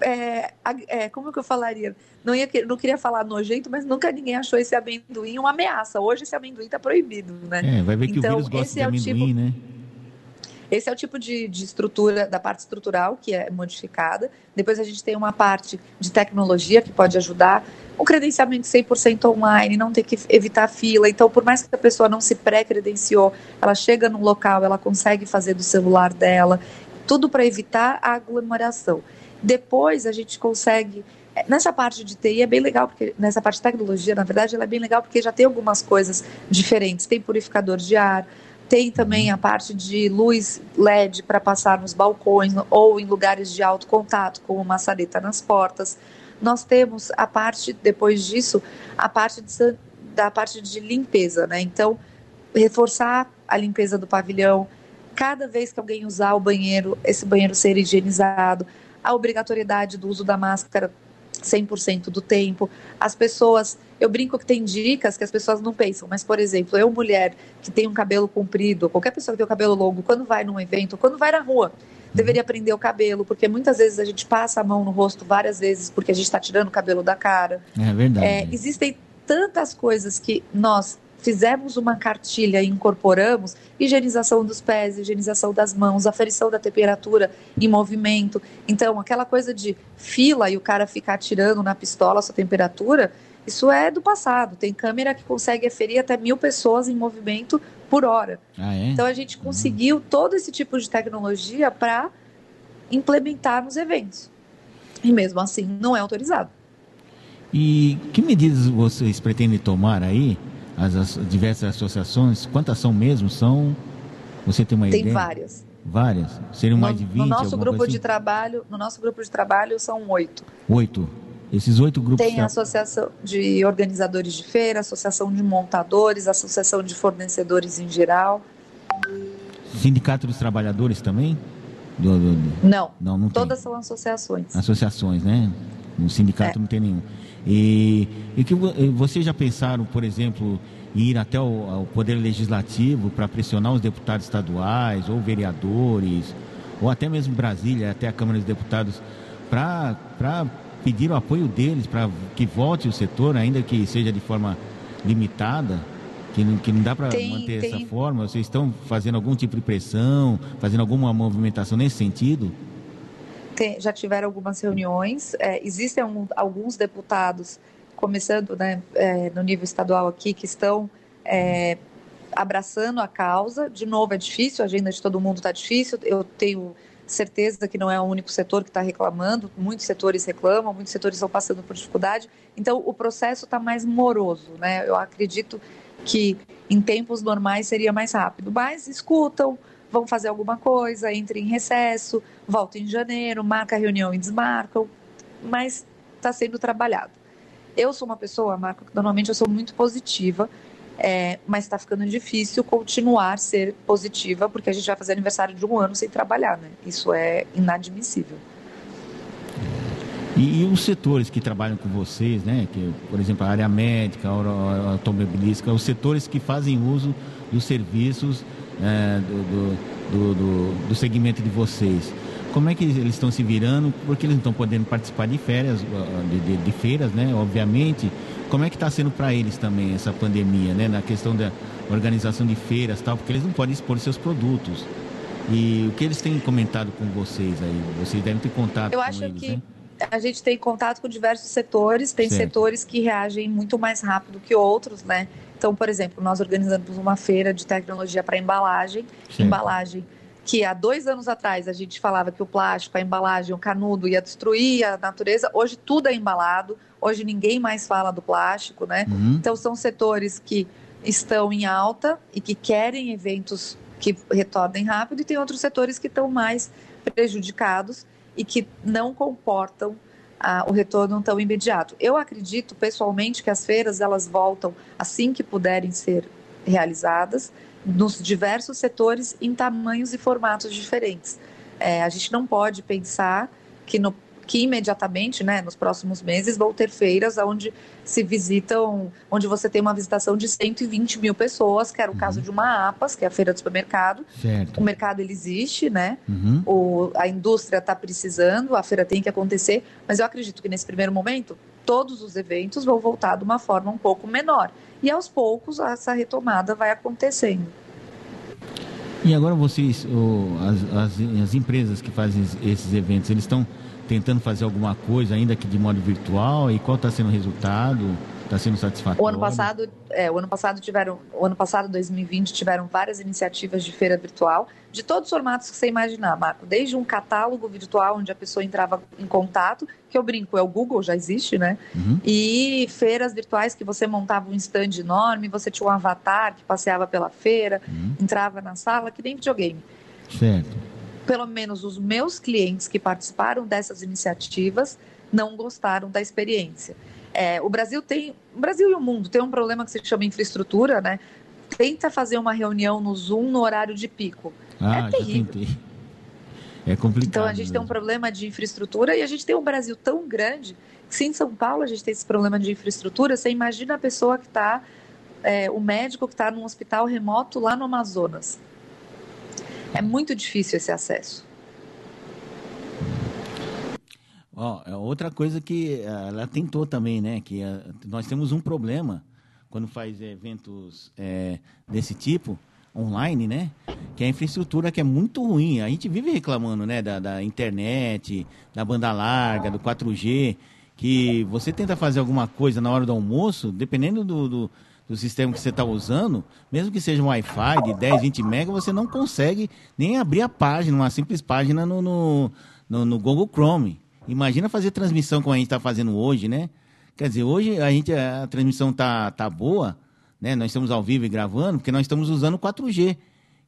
é, é, como que eu falaria? Não, ia, não queria falar nojento, mas nunca ninguém achou esse amendoim uma ameaça. Hoje esse amendoim está proibido, né? É, vai ver que então, o vírus gosta de é amendoim, tipo, né? Esse é o tipo de, de, estrutura, da parte estrutural que é modificada. Depois a gente tem uma parte de tecnologia que pode ajudar. O credenciamento 100% online, não ter que evitar fila. Então, por mais que a pessoa não se pré-credenciou, ela chega no local, ela consegue fazer do celular dela. Tudo para evitar a aglomeração. Depois a gente consegue. É, nessa parte de TI é bem legal, porque nessa parte de tecnologia, na verdade, ela é bem legal porque já tem algumas coisas diferentes. Tem purificador de ar, tem também a parte de luz LED para passar nos balcões ou em lugares de alto contato, como maçaneta nas portas. Nós temos a parte, depois disso, a parte de, da parte de limpeza, né? Então, reforçar a limpeza do pavilhão. Cada vez que alguém usar o banheiro, esse banheiro ser higienizado a obrigatoriedade do uso da máscara 100% do tempo. As pessoas, eu brinco que tem dicas que as pessoas não pensam, mas por exemplo, eu mulher que tem um cabelo comprido, qualquer pessoa que tem o cabelo longo, quando vai num evento, quando vai na rua, deveria prender o cabelo, porque muitas vezes a gente passa a mão no rosto várias vezes porque a gente está tirando o cabelo da cara. É verdade. É, existem tantas coisas que nós fizemos uma cartilha e incorporamos higienização dos pés, higienização das mãos, aferição da temperatura em movimento. Então, aquela coisa de fila e o cara ficar tirando na pistola a sua temperatura, isso é do passado. Tem câmera que consegue aferir até mil pessoas em movimento por hora. Ah, é? Então, a gente uhum. conseguiu uhum. todo esse tipo de tecnologia para implementar nos eventos. E mesmo assim, não é autorizado. E que medidas vocês pretendem tomar aí as, as diversas associações, quantas são mesmo? São. Você tem uma tem ideia? Tem várias. Várias? Seriam mais de 20? No nosso grupo assim? de trabalho, no nosso grupo de trabalho são oito. Oito. Esses oito grupos. Tem a associação de organizadores de feira, associação de montadores, associação de fornecedores em geral. Sindicato dos trabalhadores também? Do, do, do... Não. Não, não Todas tem. são associações. Associações, né? No sindicato É. não tem nenhum. E, e que vo- vocês já pensaram, por exemplo, em ir até o, Poder Legislativo para pressionar os deputados estaduais ou vereadores, ou até mesmo Brasília, até a Câmara dos Deputados, para pedir o apoio deles para que volte o setor, ainda que seja de forma limitada? Que não, que não dá para manter tem- essa forma? Vocês estão fazendo algum tipo de pressão, fazendo alguma movimentação nesse sentido? Tem- já tiveram algumas reuniões. é, existem algum- alguns deputados, começando né, é, no nível estadual aqui, que estão é, abraçando a causa. De novo, é difícil, a agenda de todo mundo está difícil. Eu tenho certeza que não é o único setor que está reclamando. Muitos setores reclamam, muitos setores estão passando por dificuldade. Então, o processo está mais moroso. Né? Eu acredito que em tempos normais seria mais rápido. Mas escutam, vão fazer alguma coisa, entrem em recesso, voltam em janeiro, marca reunião e desmarcam, mas está sendo trabalhado. Eu sou uma pessoa, Marco, que normalmente eu sou muito positiva, é, mas está ficando difícil continuar ser positiva, porque a gente vai fazer aniversário de um ano sem trabalhar, né? Isso é inadmissível. E, e os setores que trabalham com vocês, né? Que, por exemplo, a área médica, a automobilística, os setores que fazem uso dos serviços é, do, do, do, do- segmento de vocês. Como é que eles estão se virando? Porque eles não estão podendo participar de férias, de, de- de feiras, né? Obviamente. Como é que está sendo para eles também essa pandemia, né? Na questão da organização de feiras, tal, porque eles não podem expor seus produtos. E o que eles têm comentado com vocês aí? Vocês devem ter contato Eu com acho eles, que né? a gente tem contato com diversos setores, tem Certo. setores que reagem muito mais rápido que outros, né? Então, por exemplo, nós organizamos uma feira de tecnologia para embalagem, Certo. embalagem que há dois anos atrás a gente falava que o plástico, a embalagem, o canudo ia destruir a natureza, hoje tudo é embalado, hoje ninguém mais fala do plástico, né? Uhum. Então são setores que estão em alta e que querem eventos que retornem rápido e tem outros setores que estão mais prejudicados e que não comportam ah, o retorno tão imediato. Eu acredito pessoalmente que as feiras elas voltam assim que puderem ser realizadas nos diversos setores em tamanhos e formatos diferentes. É, a gente não pode pensar que, no, que imediatamente, né, nos próximos meses, vão ter feiras onde se visitam, onde você tem uma visitação de 120 mil pessoas, que era o Uhum. caso de uma APAS, que é a feira do supermercado. Certo. O mercado ele existe, né? Uhum. O, a indústria está precisando, a feira tem que acontecer, mas eu acredito que nesse primeiro momento todos os eventos vão voltar de uma forma um pouco menor. E aos poucos essa retomada vai acontecendo. E agora vocês, as, as- as empresas que fazem es- esses eventos, eles estão tentando fazer alguma coisa, ainda que de modo virtual, e qual está sendo o resultado? Está sendo satisfatório? O ano passado, é, o ano passado tiveram, o ano passado 2020 tiveram várias iniciativas de feira virtual, de todos os formatos que você imaginar, Marco, desde um catálogo virtual onde a pessoa entrava em contato, que eu brinco, é o Google, já existe, né? Uhum. E feiras virtuais que você montava um stand enorme, você tinha um avatar que passeava pela feira, Uhum. entrava na sala, que nem videogame. Certo. Pelo menos os meus clientes que participaram dessas iniciativas não gostaram da experiência. É, o Brasil tem, o Brasil e o mundo tem um problema que se chama infraestrutura, né? Tenta fazer uma reunião no Zoom no horário de pico. Ah, já terrível. É complicado. Então a gente tem um mesmo. problema de infraestrutura e a gente tem um Brasil tão grande que se em São Paulo a gente tem esse problema de infraestrutura, você imagina a pessoa que está, o médico que está num hospital remoto lá no Amazonas. É muito difícil esse acesso. Ó, é outra coisa que ah, ela tentou também, né? Que ah, nós temos um problema quando faz eventos eh, desse tipo, online, né? Que é a infraestrutura que é muito ruim. A gente vive reclamando, né? Da, da internet, da banda larga, do 4G, que você tenta fazer alguma coisa na hora do almoço, dependendo do, do, do sistema que você está usando, mesmo que seja um Wi-Fi de 10, 20 mega, você não consegue nem abrir a página, uma simples página no, no, no, no Google Chrome. Imagina fazer transmissão como a gente está fazendo hoje, né? Quer dizer, hoje a, gente, a transmissão tá, tá boa, né? Nós estamos ao vivo e gravando, porque nós estamos usando 4G.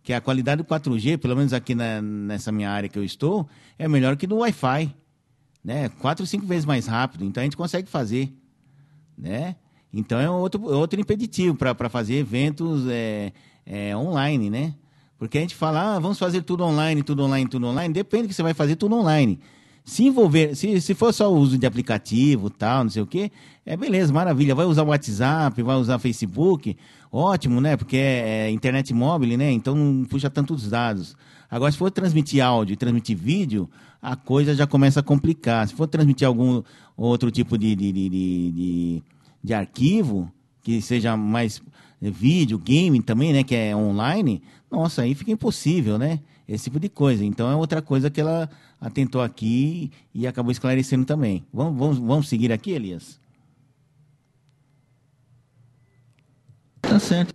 que a qualidade do 4G, pelo menos aqui na, nessa minha área que eu estou, é melhor que do Wi-Fi, né? Quatro, cinco vezes mais rápido. Então a gente consegue fazer, né? Então é outro, outro impeditivo para fazer eventos é, é, online, né? Porque a gente fala, ah, vamos fazer tudo online, tudo online, tudo online. Depende que você vai fazer tudo online. Se envolver, se, se for só o uso de aplicativo, tal, não sei o quê, é beleza, maravilha. Vai usar o WhatsApp, vai usar o Facebook, ótimo, né? Porque é, é internet móvel, né? Então não puxa tantos dados. Agora, se for transmitir áudio e transmitir vídeo, a coisa já começa a complicar. Se for transmitir algum outro tipo de, de, de, de, de arquivo, que seja mais vídeo, game também, né? Que é online, nossa, aí fica impossível, né? Esse tipo de coisa. Então é outra coisa que ela atentou aqui e acabou esclarecendo também. Vamos, vamos, vamos seguir aqui, Elias? Tá certo.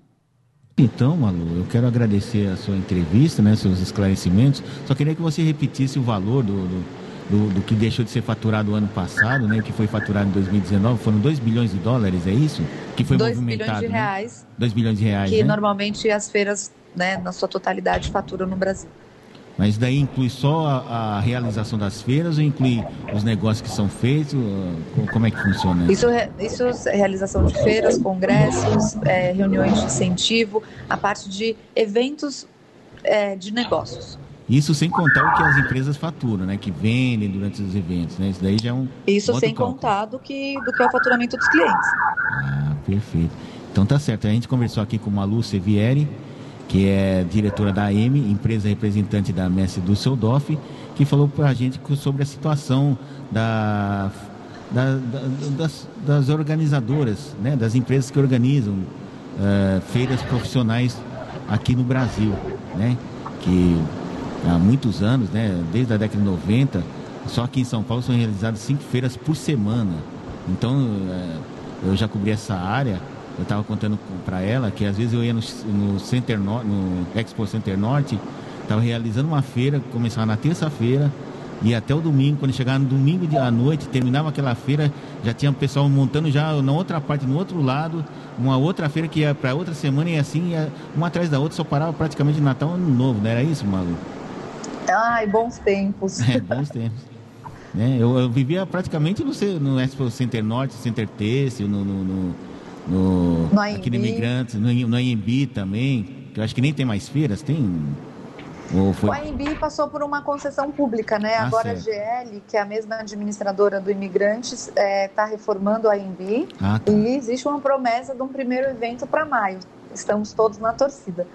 Então, Malu, eu quero agradecer a sua entrevista, né, seus esclarecimentos. Só queria que você repetisse o valor do, do, do, do que deixou de ser faturado ano passado, né, que foi faturado em 2019. Foram 2 bilhões de dólares, é isso? Que foi 2 movimentado. 2 bilhões de né? reais. 2 bilhões de reais. Que né? normalmente as feiras, né, na sua totalidade, faturam no Brasil. Mas daí inclui só a, a, realização das feiras ou inclui os negócios que são feitos? Como é que funciona? Isso, isso é realização de feiras, congressos, é, reuniões de incentivo, a parte de eventos é, de negócios. Isso sem contar o que as empresas faturam, né? Que vendem durante os eventos, né? Isso daí já é um. Isso sem cálculo. contar do que, do que é o faturamento dos clientes. Ah, perfeito. Então tá certo. A gente conversou aqui com Malu Sevieri que é diretora da AM, empresa representante da Messi Düsseldorf, que falou para a gente sobre a situação da, da, da, das, das, organizadoras, né, das empresas que organizam uh, feiras profissionais aqui no Brasil, né, que há muitos anos, né, desde a década de 90, só aqui em São Paulo são realizadas cinco feiras por semana. Então, uh, eu já cobri essa área eu estava contando para ela que às vezes eu ia no, no, Center no, no Expo Center Norte, estava realizando uma feira, começava na terça-feira, e até o domingo, quando chegava no domingo à noite, terminava aquela feira, já tinha o pessoal montando já na outra parte, no outro lado, uma outra feira que ia para outra semana e assim, ia uma atrás da outra, só parava praticamente Natal Ano Novo, não era isso, Malu? Ai, bons tempos. É, bons tempos. *laughs* né? eu, eu, vivia praticamente no, no Expo Center Norte, Center Têxtil, no, no, no no, no aqui no Imigrantes, no, no também, que eu acho que nem tem mais feiras, tem? Ou foi... O AMB passou por uma concessão pública, né? Ah, Agora certo. a GL, que é a mesma administradora do Imigrantes, está é, tá reformando o AMB ah, tá. e existe uma promessa de um primeiro evento para maio. Estamos todos na torcida.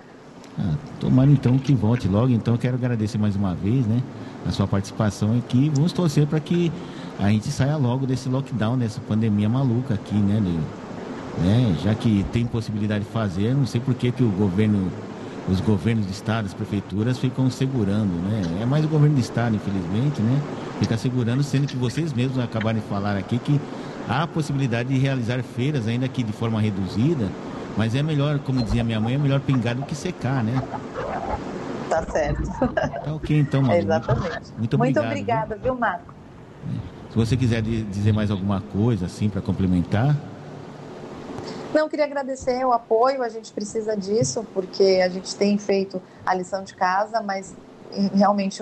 Ah, tomara então que volte logo. Então eu quero agradecer mais uma vez, né? A sua participação aqui. Vamos torcer para que a gente saia logo desse lockdown, dessa pandemia maluca aqui, né? né? já que tem possibilidade de fazer, não sei por que, que o governo, os governos de estado, as prefeituras ficam segurando, né? É mais o governo de estado, infelizmente, né? Fica segurando, sendo que vocês mesmos acabaram de falar aqui que há a possibilidade de realizar feiras, ainda que de forma reduzida, mas é melhor, como dizia minha mãe, é melhor pingar do que secar, né? Tá certo. Tá ok, então, Malu. Exatamente. Muito, muito obrigado. Muito obrigada, viu, Marco? Se você quiser dizer mais alguma coisa, assim, para complementar. Não, queria agradecer o apoio, a gente precisa disso, porque a gente tem feito a lição de casa, mas realmente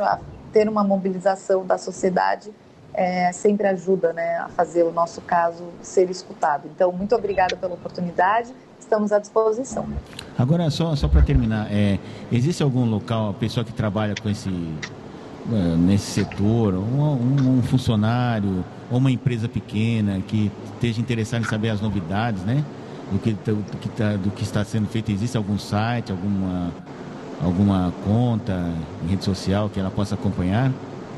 ter uma mobilização da sociedade é, sempre ajuda né, a fazer o nosso caso ser escutado. Então, muito obrigada pela oportunidade, estamos à disposição. Agora, só, só para terminar, é, existe algum local, a pessoa que trabalha com esse, é, nesse setor, um, um, um funcionário ou uma empresa pequena que esteja interessado em saber as novidades, né? do que, do, que tá, do que está sendo feito? Existe algum site, alguma, alguma conta em rede social que ela possa acompanhar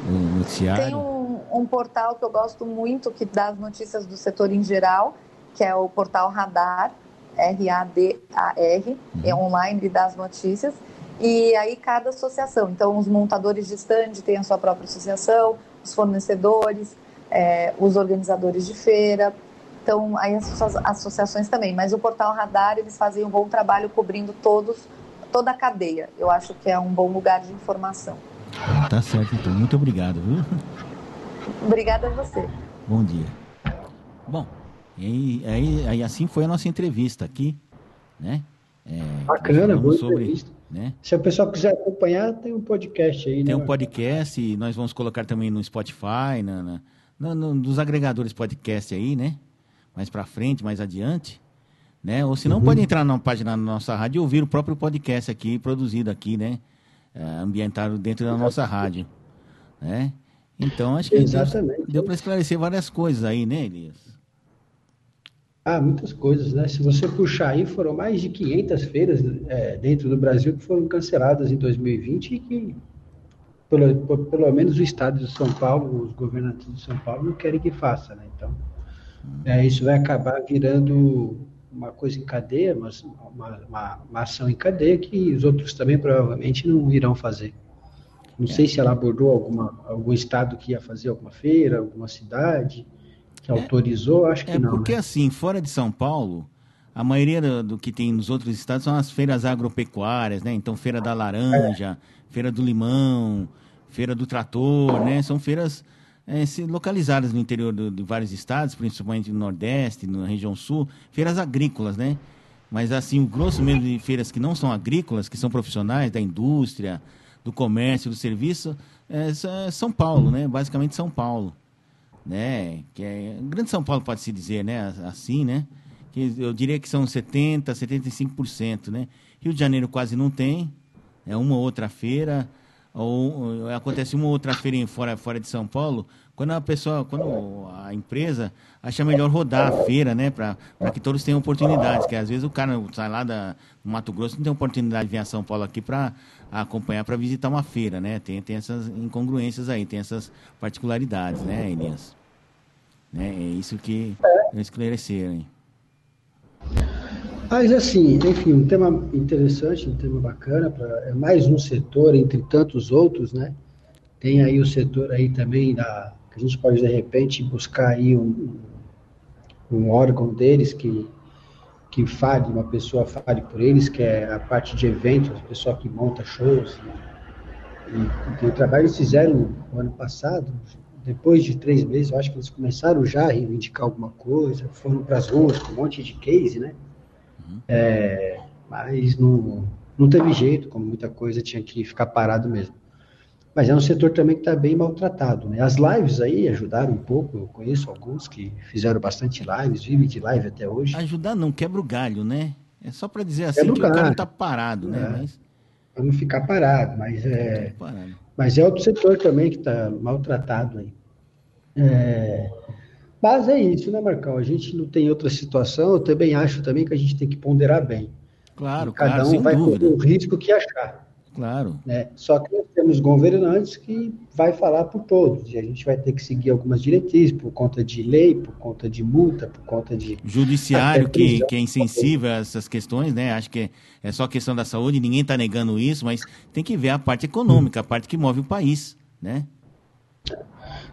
o noticiário? Tem um, um portal que eu gosto muito que dá as notícias do setor em geral, que é o portal Radar, R-A-D-A-R, uhum. é online, ele dá as notícias. E aí cada associação, então os montadores de stand têm a sua própria associação, os fornecedores, é, os organizadores de feira, então, aí as associações também, mas o Portal Radar, eles fazem um bom trabalho cobrindo todos, toda a cadeia. Eu acho que é um bom lugar de informação. Tá certo, então. Muito obrigado, viu? Obrigada a você. Bom dia. Bom, e aí, aí assim foi a nossa entrevista aqui, né? É, Bacana, boa sobre, entrevista. Né? Se o pessoal quiser acompanhar, tem um podcast aí. Tem né? um podcast e nós vamos colocar também no Spotify, na, na, na no, nos agregadores podcast aí, né? Mais para frente, mais adiante. Né? Ou se não, uhum. pode entrar na página da nossa rádio e ouvir o próprio podcast aqui, produzido aqui, né? É, ambientado dentro da nossa rádio. Né? Então, acho que Exatamente. deu, deu para esclarecer várias coisas aí, né, Elias? Ah, muitas coisas, né? Se você puxar aí, foram mais de 500 feiras é, dentro do Brasil que foram canceladas em 2020 e que, pelo, pelo menos o estado de São Paulo, os governantes de São Paulo não querem que faça, né? Então, é, isso vai acabar virando uma coisa em cadeia, uma, uma, uma, ação em cadeia que os outros também provavelmente não irão fazer. Não é. sei se ela abordou alguma, algum estado que ia fazer alguma feira, alguma cidade é, autorizou, acho que é não. É porque né? assim, fora de São Paulo, a maioria do, do, que tem nos outros estados são as feiras agropecuárias, né? Então, feira da laranja, é. feira do limão, feira do trator, né? São feiras é, localizadas no interior do, de vários estados, principalmente no Nordeste, na região Sul, feiras agrícolas, né? Mas assim, o grosso mesmo de feiras que não são agrícolas, que são profissionais da indústria, do comércio, do serviço, é, é São Paulo, né? Basicamente São Paulo, né? Que é Grande São Paulo pode se dizer, né? Assim, né? Que eu diria que são 70, 75%, né? Rio de Janeiro quase não tem, é uma outra feira ou, ou acontece uma outra feira em fora, fora de São Paulo, quando a pessoa, quando a empresa acha melhor rodar a feira, né, para que todos tenham oportunidades, que às vezes o cara sai lá da, do Mato Grosso não tem oportunidade de vir a São Paulo aqui para acompanhar, para visitar uma feira, né, tem, tem essas incongruências aí, tem essas particularidades, né, Elias? Né, é isso que eu esclarecer, hein? Mas assim, enfim, um tema interessante, um tema bacana, pra, é mais um setor entre tantos outros, né? Tem aí o setor aí também da que a gente pode de repente buscar aí um, um órgão deles que que fale, uma pessoa fale por eles, que é a parte de eventos, a pessoa que monta shows. E, e o trabalho eles fizeram no ano passado, depois de três meses, eu acho que eles começaram já a reivindicar alguma coisa, foram para as ruas com um monte de case, né? É, mas não, não teve jeito, como muita coisa tinha que ficar parado mesmo. Mas é um setor também que está bem maltratado. Né? As lives aí ajudaram um pouco, eu conheço alguns que fizeram bastante lives, vivem de live até hoje. Ajudar não, quebra o galho, né? É só para dizer assim que o cara está parado, né? É, mas... Para não ficar parado, mas é, parado. mas é outro setor também que está maltratado aí. É, mas é isso, né, Marcão? A gente não tem outra situação. Eu também acho também que a gente tem que ponderar bem. Claro, e cada claro, um vai correr o risco que achar. Claro. Né? Só que nós temos governantes que vai falar por todos. E a gente vai ter que seguir algumas diretrizes por conta de lei, por conta de multa, por conta de. Judiciário que, que é insensível a essas questões, né? Acho que é só questão da saúde, ninguém está negando isso, mas tem que ver a parte econômica, a parte que move o país, né?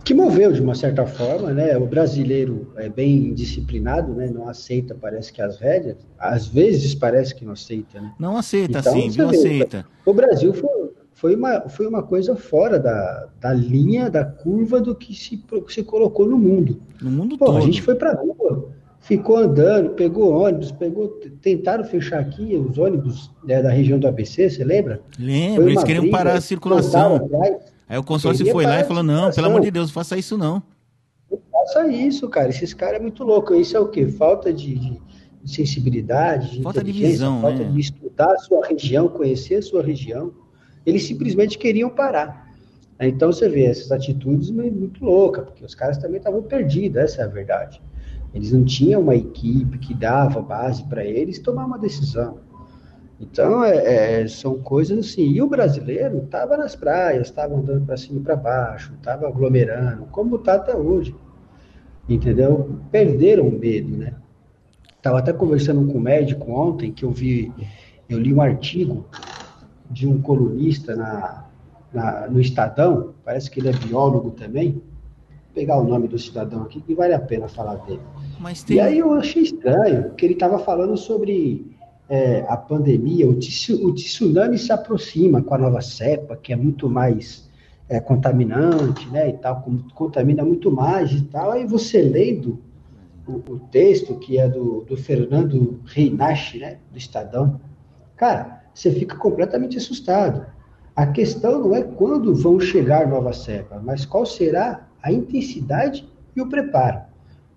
Que moveu de uma certa forma, né? O brasileiro é bem disciplinado, né? Não aceita, parece que as rédeas, às vezes parece que não aceita, né? Não aceita, então, sim, não aceita. O Brasil foi, foi, uma, foi uma coisa fora da, da linha, da curva do que se, se colocou no mundo. No mundo Pô, todo. A gente foi para rua, ficou andando, pegou ônibus, pegou, tentaram fechar aqui os ônibus né, da região do ABC, você lembra? Lembro, eles queriam briga, parar a circulação. Atrás, Aí o consórcio foi lá e falou: não, pelo amor de Deus, não faça isso não. Não faça isso, cara. Esses caras é muito louco. Isso é o quê? Falta de, de sensibilidade, de falta de visão, falta né? de estudar a sua região, conhecer a sua região. Eles simplesmente queriam parar. Então você vê essas atitudes muito loucas, porque os caras também estavam perdidos, essa é a verdade. Eles não tinham uma equipe que dava base para eles tomar uma decisão. Então, é, é, são coisas assim. E o brasileiro estava nas praias, estava andando para cima e para baixo, estava aglomerando, como está até hoje. Entendeu? Perderam o medo, né? Estava até conversando com um médico ontem, que eu vi, eu li um artigo de um colunista na, na, no Estadão, parece que ele é biólogo também. Vou pegar o nome do cidadão aqui, que vale a pena falar dele. Tem... E aí eu achei estranho, que ele estava falando sobre é, a pandemia, o, o, tsunami se aproxima com a nova cepa, que é muito mais é, contaminante, né, e tal, contamina muito mais e tal. Aí você lendo o, o texto, que é do, do Fernando Reinache, né, do Estadão, cara, você fica completamente assustado. A questão não é quando vão chegar novas cepas, mas qual será a intensidade e o preparo.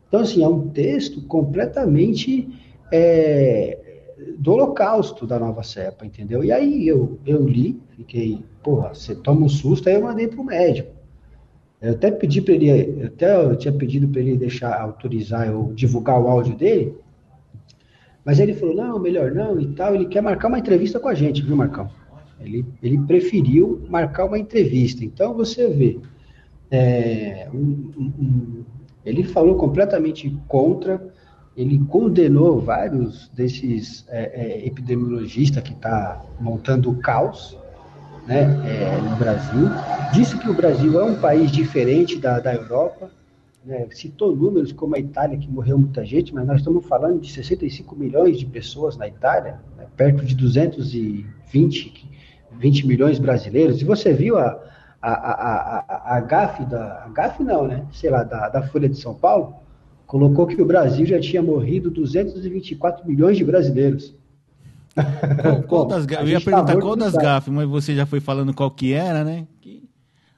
Então, assim, é um texto completamente é, do holocausto da nova cepa, entendeu? E aí eu, eu li, fiquei, porra, você toma um susto, aí eu mandei para o médico. Eu até pedi para ele, até eu tinha pedido para ele deixar autorizar eu divulgar o áudio dele, mas ele falou, não, melhor não e tal, ele quer marcar uma entrevista com a gente, viu, Marcão? Ele, ele preferiu marcar uma entrevista. Então você vê, é, um, um, ele falou completamente contra, ele condenou vários desses é, é, epidemiologistas que está montando o caos né, é, no Brasil. Disse que o Brasil é um país diferente da, da Europa. Né, citou números como a Itália, que morreu muita gente, mas nós estamos falando de 65 milhões de pessoas na Itália, né, perto de 220 20 milhões brasileiros. E você viu a, a, a, a, a GAF, da, a GAF não, né? Sei lá, da, da Folha de São Paulo, colocou que o Brasil já tinha morrido 224 milhões de brasileiros. Qual, qual das, eu ia perguntar tá qual das mas você já foi falando qual que era, né? Que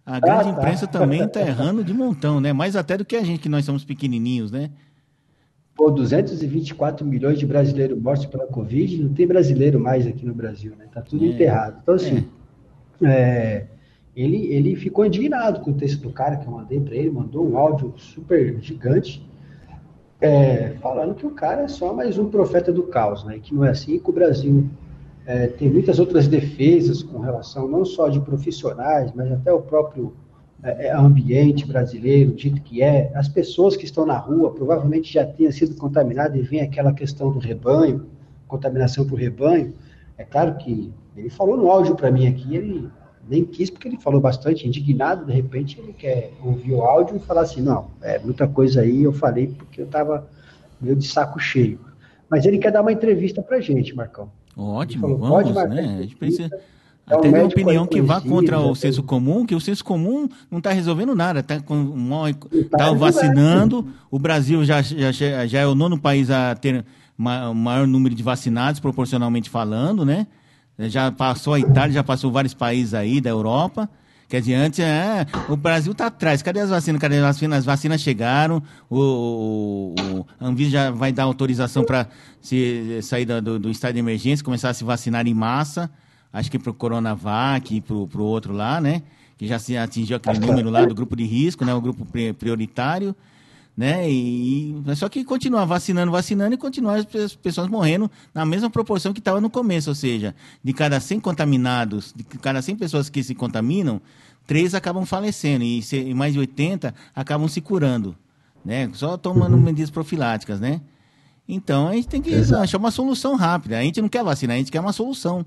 a grande ah, tá. imprensa também está *laughs* errando de montão, né? Mais até do que a gente, que nós somos pequenininhos, né? Pô, 224 milhões de brasileiros mortos pela Covid, não tem brasileiro mais aqui no Brasil, né? Tá tudo é, enterrado. Então, assim, é. É, ele, ele ficou indignado com o texto do cara que eu mandei para ele, mandou um áudio super gigante, é, falando que o cara é só mais um profeta do caos, né? Que não é assim, que o Brasil é, tem muitas outras defesas com relação não só de profissionais, mas até o próprio é, é, ambiente brasileiro, dito que é, as pessoas que estão na rua provavelmente já tenham sido contaminadas e vem aquela questão do rebanho, contaminação o rebanho. É claro que ele falou no áudio para mim aqui, ele nem quis porque ele falou bastante, indignado, de repente ele quer ouvir o áudio e falar assim, não, é muita coisa aí, eu falei porque eu estava meio de saco cheio. Mas ele quer dar uma entrevista para gente, Marcão. Ótimo, falou, vamos, né? A gente precisa então, Até uma opinião que vá contra o senso comum, que o senso comum não está resolvendo nada, está tá, tá vacinando. O Brasil já, já, já é o nono país a ter o maior número de vacinados, proporcionalmente falando, né? Já passou a Itália, já passou vários países aí da Europa. Quer dizer, antes, é, o Brasil está atrás. Cadê as vacinas? Cadê as vacinas? As vacinas chegaram, o, o, o Anvisa já vai dar autorização para sair do, do estado de emergência, começar a se vacinar em massa acho que para o Coronavac e para o outro lá, né? Que já se atingiu aquele número lá do grupo de risco, né? O grupo prioritário, né? E, só que continuar vacinando, vacinando e continuar as pessoas morrendo na mesma proporção que estava no começo, ou seja, de cada 100 contaminados, de cada 100 pessoas que se contaminam, três acabam falecendo e, e mais de 80 acabam se curando, né? Só tomando uhum. medidas profiláticas, né? Então a gente tem que Exato. achar uma solução rápida. A gente não quer vacina, a gente quer uma solução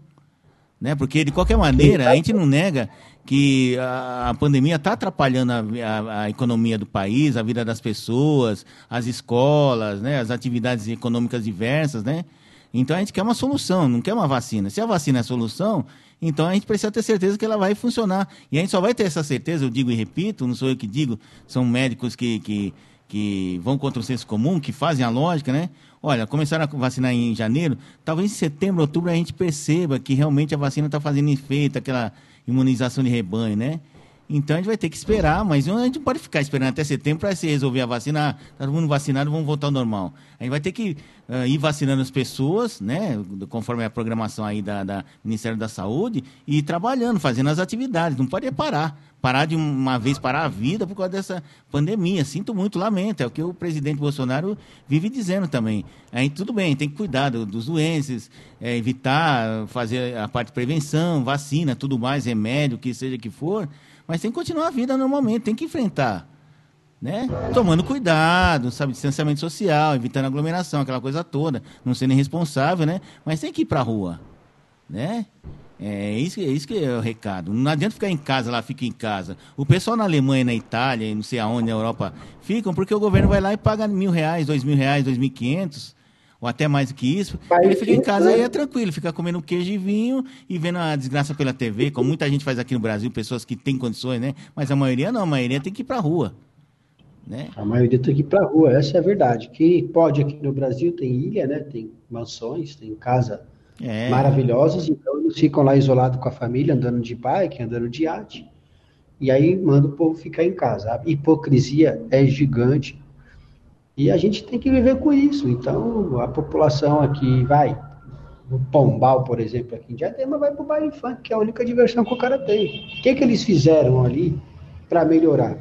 né? Porque de qualquer maneira a gente não nega que a, pandemia está atrapalhando a, a, a, economia do país, a vida das pessoas, as escolas, né? As atividades econômicas diversas, né? Então a gente quer uma solução, não quer uma vacina. Se a vacina é a solução, então a gente precisa ter certeza que ela vai funcionar. E a gente só vai ter essa certeza, eu digo e repito, não sou eu que digo, são médicos que, que, que vão contra o senso comum, que fazem a lógica, né? Olha, começaram a vacinar em janeiro, talvez em setembro, outubro a gente perceba que realmente a vacina está fazendo efeito, aquela imunização de rebanho, né? Então a gente vai ter que esperar, mas a gente não pode ficar esperando até setembro para se resolver a vacina. Ah, todo mundo vacinado, vamos voltar ao normal. A gente vai ter que uh, ir vacinando as pessoas, né? Conforme a programação aí da, da Ministério da Saúde, e ir trabalhando, fazendo as atividades. Não pode parar parar de uma vez parar a vida por causa dessa pandemia. Sinto muito, lamento. É o que o presidente Bolsonaro vive dizendo também. Aí tudo bem, tem que cuidar dos doenças, é, evitar fazer a parte de prevenção, vacina, tudo mais, remédio, que seja que for, mas tem que continuar a vida normalmente, tem que enfrentar. Né? Tomando cuidado, sabe, distanciamento social, evitando aglomeração, aquela coisa toda, não sendo irresponsável, né? Mas tem que ir para a rua, né? É isso, é isso que é o recado. Não adianta ficar em casa lá, fica em casa. O pessoal na Alemanha, na Itália, não sei aonde, na Europa, ficam porque o governo vai lá e paga mil reais, dois mil reais, dois mil e quinhentos, ou até mais do que isso. ele fica em casa e é tranquilo, fica comendo queijo e vinho e vendo a desgraça pela TV, como muita gente faz aqui no Brasil, pessoas que têm condições, né? Mas a maioria não, a maioria tem que ir pra rua. Né? A maioria tem que ir pra rua, essa é a verdade. Que pode aqui no Brasil tem ilha, né? Tem mansões, tem casa é. maravilhosos, então eles ficam lá isolados com a família, andando de bike, andando de arte, e aí manda o povo ficar em casa. A hipocrisia é gigante, e a gente tem que viver com isso. Então, a população aqui vai, no Pombal, por exemplo, aqui em Diadema, vai para o baile funk, que é a única diversão que o cara tem. O que, que eles fizeram ali para melhorar?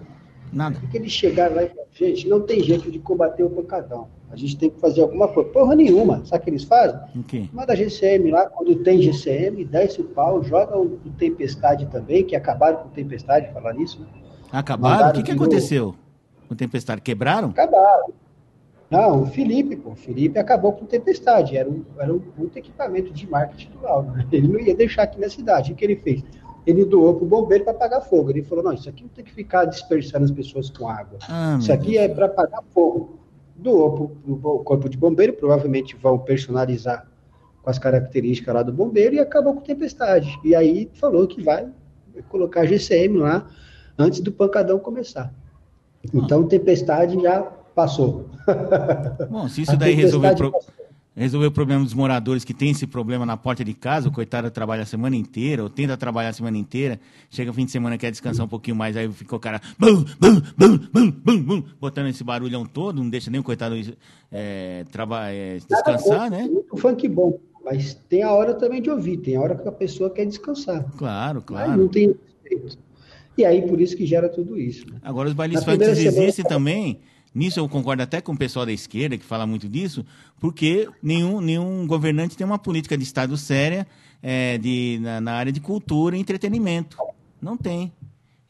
Nada. Porque eles chegaram lá e falaram, gente, não tem jeito de combater o pancadão. A gente tem que fazer alguma coisa. Porra nenhuma. Sabe o que eles fazem? Okay. Manda GCM lá, quando tem GCM, desce o pau, joga o, o Tempestade também, que acabaram com o Tempestade, falar nisso. Né? Acabaram? o que, que aconteceu com o Tempestade? Quebraram? Acabaram. Não, o Felipe, pô, o Felipe acabou com Tempestade. Era um, era um puto equipamento de marketing do Né? *laughs* Ele não ia deixar aqui na cidade. O que ele fez? ele doou para o bombeiro para apagar fogo. Ele falou: não, isso aqui não tem que ficar dispersando as pessoas com água. Ah, isso aqui é para apagar fogo. Doou para o corpo de bombeiro, provavelmente vão personalizar com as características lá do bombeiro e acabou com tempestade. E aí falou que vai colocar GCM lá antes do pancadão começar. Então, tempestade já passou. Bom, se isso daí resolver. Pro resolver o problema dos moradores que tem esse problema na porta de casa, o coitado trabalha a semana inteira, ou tenta trabalhar a semana inteira, chega o fim de semana quer descansar um pouquinho mais, aí fica o cara bum, bum, bum, bum, bum, bum, botando esse barulhão todo, não deixa nem o coitado é, é, descansar, né? Muito funk bom, mas tem a hora também de ouvir, tem a hora que a pessoa quer descansar. Claro, claro. Aí não tem respeito. E aí por isso que gera tudo isso. Né? Agora os bailes funk existem semana... também Nisso eu concordo até com o pessoal da esquerda que fala muito disso, porque nenhum, nenhum governante tem uma política de Estado séria é, de, na, na, área de cultura e entretenimento. Não tem.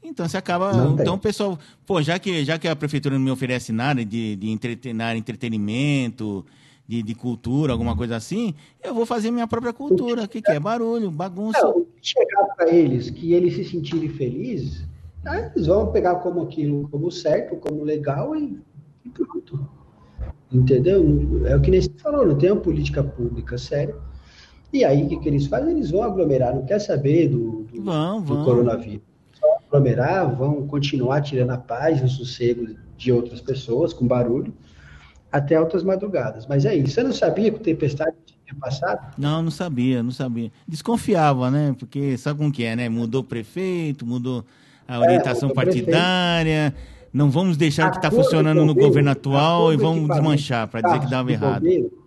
Então você acaba. Não então o pessoal. Pô, já que, já que a prefeitura não me oferece nada de, de entretenar, entretenimento, de, de, cultura, alguma coisa assim, eu vou fazer minha própria cultura. O que, que é? Barulho, bagunça. Não, chegar para eles que eles se sentirem felizes, né, eles vão pegar como aquilo, como certo, como legal e e pronto. Entendeu? É o que nem você falou, não tem uma política pública séria. E aí, o que, que eles fazem? Eles vão aglomerar, não quer saber do, do, vão, do vão. coronavírus. Vão aglomerar, vão continuar tirando a paz e o sossego de outras pessoas, com barulho, até altas madrugadas. Mas é isso. Você não sabia que o tempestade tinha passado? Não, não sabia, não sabia. Desconfiava, né? Porque sabe como que é, né? Mudou o prefeito, mudou a é, orientação é, partidária. Prefeito não vamos deixar o que está funcionando no governo atual e vamos desmanchar para dizer que dava errado.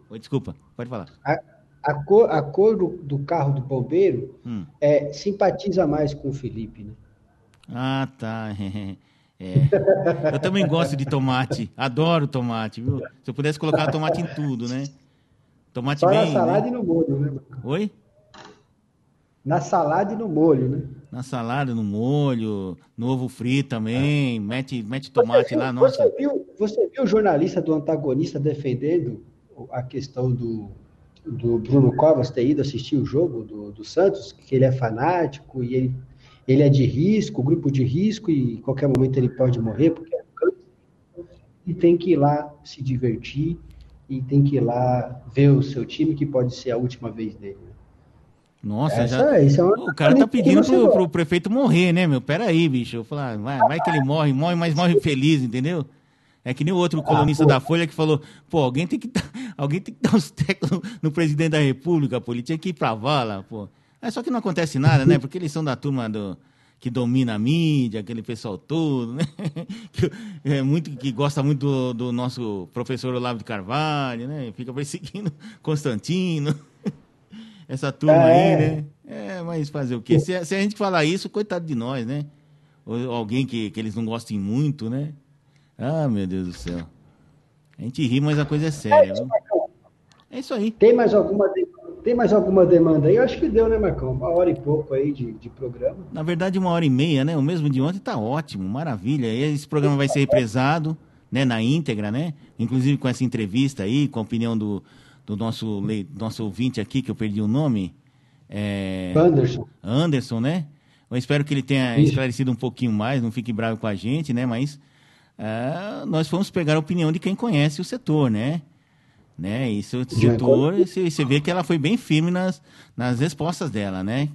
Oi, desculpa, pode falar. A, a cor, a cor do, do carro do bombeiro hum. é, simpatiza mais com o Felipe, né? Ah, tá. *laughs* É. Eu também gosto de tomate. Adoro tomate, viu? Se eu pudesse colocar tomate em tudo, né? Tomate Só bem. Na salada né? e no molho, né? Oi? Na salada e no molho, né? Na salada, no molho, no ovo frito também, mete, mete tomate viu, lá, nossa. Você viu, você viu o jornalista do antagonista defendendo a questão do, do Bruno Covas ter ido assistir o jogo do, do Santos, que ele é fanático e ele, ele é de risco, grupo de risco, e em qualquer momento ele pode morrer, porque é câncer, e tem que ir lá se divertir, e tem que ir lá ver o seu time, que pode ser a última vez dele. Nossa, Essa, já... É, o cara tá pedindo pro, pro, prefeito morrer, né, meu? Pera aí, bicho. Eu falar, ah, vai, vai que ele morre, morre, mas morre feliz, entendeu? É que nem o outro ah, colunista ah, da Folha que falou, pô, alguém tem que, alguém tem que dar uns tecos no, no, presidente da República, pô, ele tinha que ir pra vala, pô. É só que não acontece nada, né? Porque eles são da turma do, que domina a mídia, aquele pessoal todo, né? *laughs* que, é muito, que gosta muito do, do nosso professor Olavo de Carvalho, né? Fica perseguindo Constantino essa turma é. aí, né? É, mas fazer o quê? Se, se, a gente falar isso, coitado de nós, né? Ou alguém que, que eles não gostem muito, né? Ah, meu Deus do céu. A gente ri, mas a coisa é séria, viu? É isso aí. Tem mais alguma tem mais alguma demanda aí? Eu acho que deu, né, Marcão? Uma hora e pouco aí de, de programa. Na verdade, uma hora e meia, né? O mesmo de ontem tá ótimo, maravilha. Esse programa vai ser represado, né, na íntegra, né? Inclusive com essa entrevista aí, com a opinião do, do nosso, nosso ouvinte aqui, que eu perdi o nome. É... Anderson. Anderson, né? Eu espero que ele tenha Isso. esclarecido um pouquinho mais, não fique bravo com a gente, né? Mas uh, nós fomos pegar a opinião de quem conhece o setor, né? né? E o setor, você, você vê que ela foi bem firme nas, nas respostas dela, né?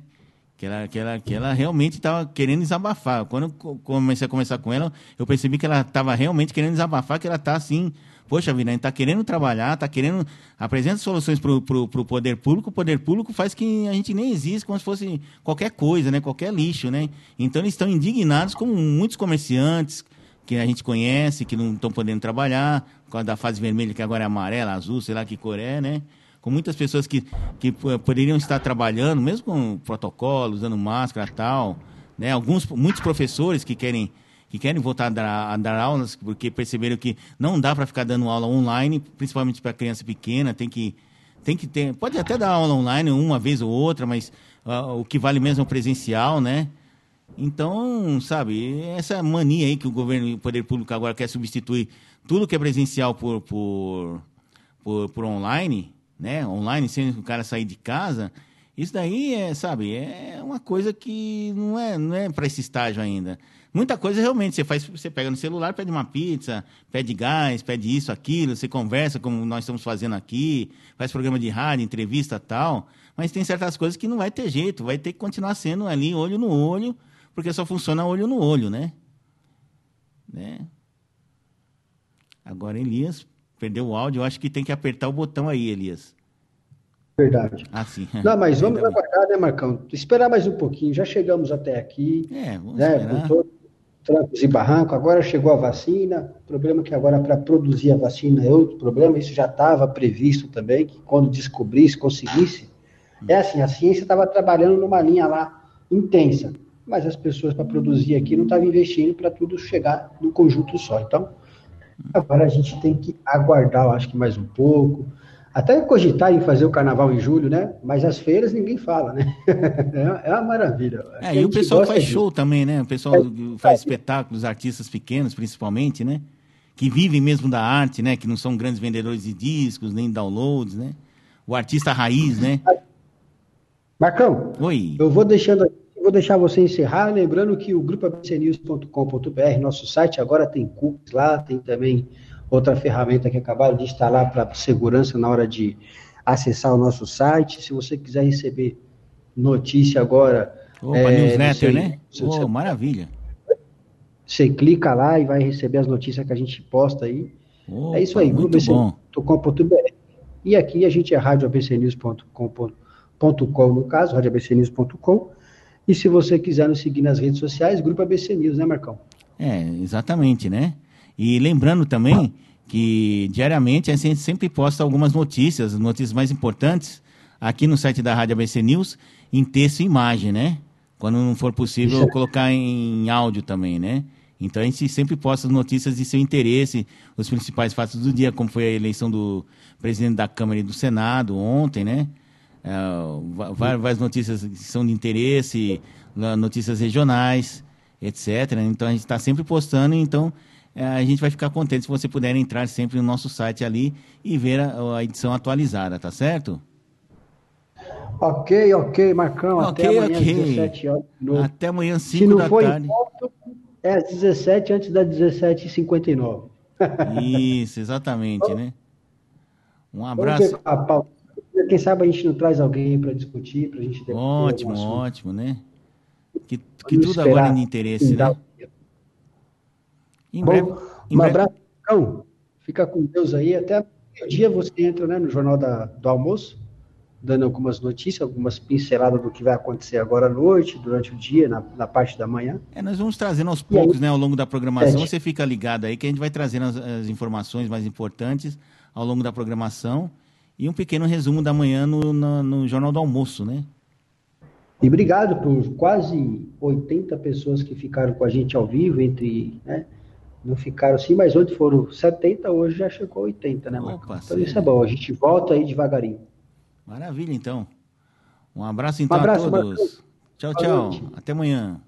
Que ela, que ela, que ela realmente estava querendo desabafar. Quando eu comecei a conversar com ela, eu percebi que ela estava realmente querendo desabafar, que ela está assim poxa vida, a gente está querendo trabalhar, está querendo apresentar soluções para o poder público, o poder público faz que a gente nem existe como se fosse qualquer coisa, né? qualquer lixo. Né? Então eles estão indignados como muitos comerciantes que a gente conhece, que não estão podendo trabalhar, por causa da fase vermelha, que agora é amarela, azul, sei lá que cor é, né? Com muitas pessoas que, que poderiam estar trabalhando, mesmo com protocolo, usando máscara e tal, né? Alguns, muitos professores que querem que querem voltar a dar, a dar aulas, porque perceberam que não dá para ficar dando aula online, principalmente para criança pequena, tem que, tem que ter. Pode até dar aula online uma vez ou outra, mas uh, o que vale mesmo é o presencial, né? Então, sabe, essa mania aí que o governo e o poder público agora quer substituir tudo que é presencial por, por, por, por online, né? Online, sem o cara sair de casa, isso daí é, sabe, é uma coisa que não é, não é para esse estágio ainda. Muita coisa realmente você faz, você pega no celular, pede uma pizza, pede gás, pede isso, aquilo, você conversa como nós estamos fazendo aqui, faz programa de rádio, entrevista tal, mas tem certas coisas que não vai ter jeito, vai ter que continuar sendo ali olho no olho, porque só funciona olho no olho, né? né? Agora Elias perdeu o áudio, eu acho que tem que apertar o botão aí, Elias. Verdade. Ah, sim. *laughs* Não, mas *laughs* vamos aguardar, né, Marcão? Esperar mais um pouquinho. Já chegamos até aqui. É, vamos né, esperar. Com todo, trancos e barranco. Agora chegou a vacina. O problema é que agora para produzir a vacina é outro problema. Isso já estava previsto também, que quando descobrisse, conseguisse. É assim, a ciência estava trabalhando numa linha lá intensa, mas as pessoas para produzir aqui não estavam investindo para tudo chegar num conjunto só. Então, agora a gente tem que aguardar, eu acho que mais um pouco. Até cogitar em fazer o carnaval em julho, né? Mas as feiras ninguém fala, né? *laughs* É uma maravilha. É, e o pessoal faz show também, né? O pessoal é, faz espetáculos, artistas pequenos, principalmente, né? Que vivem mesmo da arte, né? Que não são grandes vendedores de discos, nem downloads, né? O artista raiz, né? Marcão, Oi. eu vou deixando vou deixar você encerrar, lembrando que o grupo abcnews.com.br, nosso site, agora tem cookies lá, tem também outra ferramenta que acabaram de instalar para segurança na hora de acessar o nosso site. Se você quiser receber notícia agora. Opa, é, newsletter, né? Oh, maravilha. Você clica lá e vai receber as notícias que a gente posta aí. Opa, é isso aí, grupo.com.br. E aqui a gente é radioabcnews.com.com no caso, radioabcnews.com. E se você quiser nos seguir nas redes sociais, Grupo ABC News, né, Marcão? É, exatamente, né? E lembrando também que diariamente a gente sempre posta algumas notícias, notícias mais importantes, aqui no site da Rádio ABC News, em texto e imagem, né? Quando não for possível, colocar em áudio também, né? Então a gente sempre posta as notícias de seu interesse, os principais fatos do dia, como foi a eleição do presidente da Câmara e do Senado ontem, né? Uh, várias notícias que são de interesse, notícias regionais, etc. Então a gente está sempre postando, então a gente vai ficar contente se você puder entrar sempre no nosso site ali e ver a, a edição atualizada, tá certo? Ok, ok, Marcão. Okay, até amanhã, okay. 17 horas. No... Até amanhã, 5 da tarde. Ponto, é às 17 antes das 17h59. Isso, exatamente, né? Um abraço. Quem sabe a gente não traz alguém para discutir, para a gente ter Ótimo, ótimo, né? Que, que tudo agora é de interesse, né? Em Bom, breve. Em um breve... abraço, então. Fica com Deus aí. Até o dia você entra né, no Jornal da, do Almoço, dando algumas notícias, algumas pinceladas do que vai acontecer agora à noite, durante o dia, na, na parte da manhã. É, nós vamos trazendo aos poucos, aí, né, ao longo da programação. Você fica ligado aí que a gente vai trazendo as, as, informações mais importantes ao longo da programação e um pequeno resumo da manhã no, no, no Jornal do Almoço, né? E obrigado por quase 80 pessoas que ficaram com a gente ao vivo, entre né, não ficaram assim, mas ontem foram 70, hoje já chegou a 80, né, Marcos? Opa, então isso é bom, a gente volta aí devagarinho. Maravilha, então. Um abraço então um abraço, a todos. Marcos. Tchau, tchau. Até amanhã.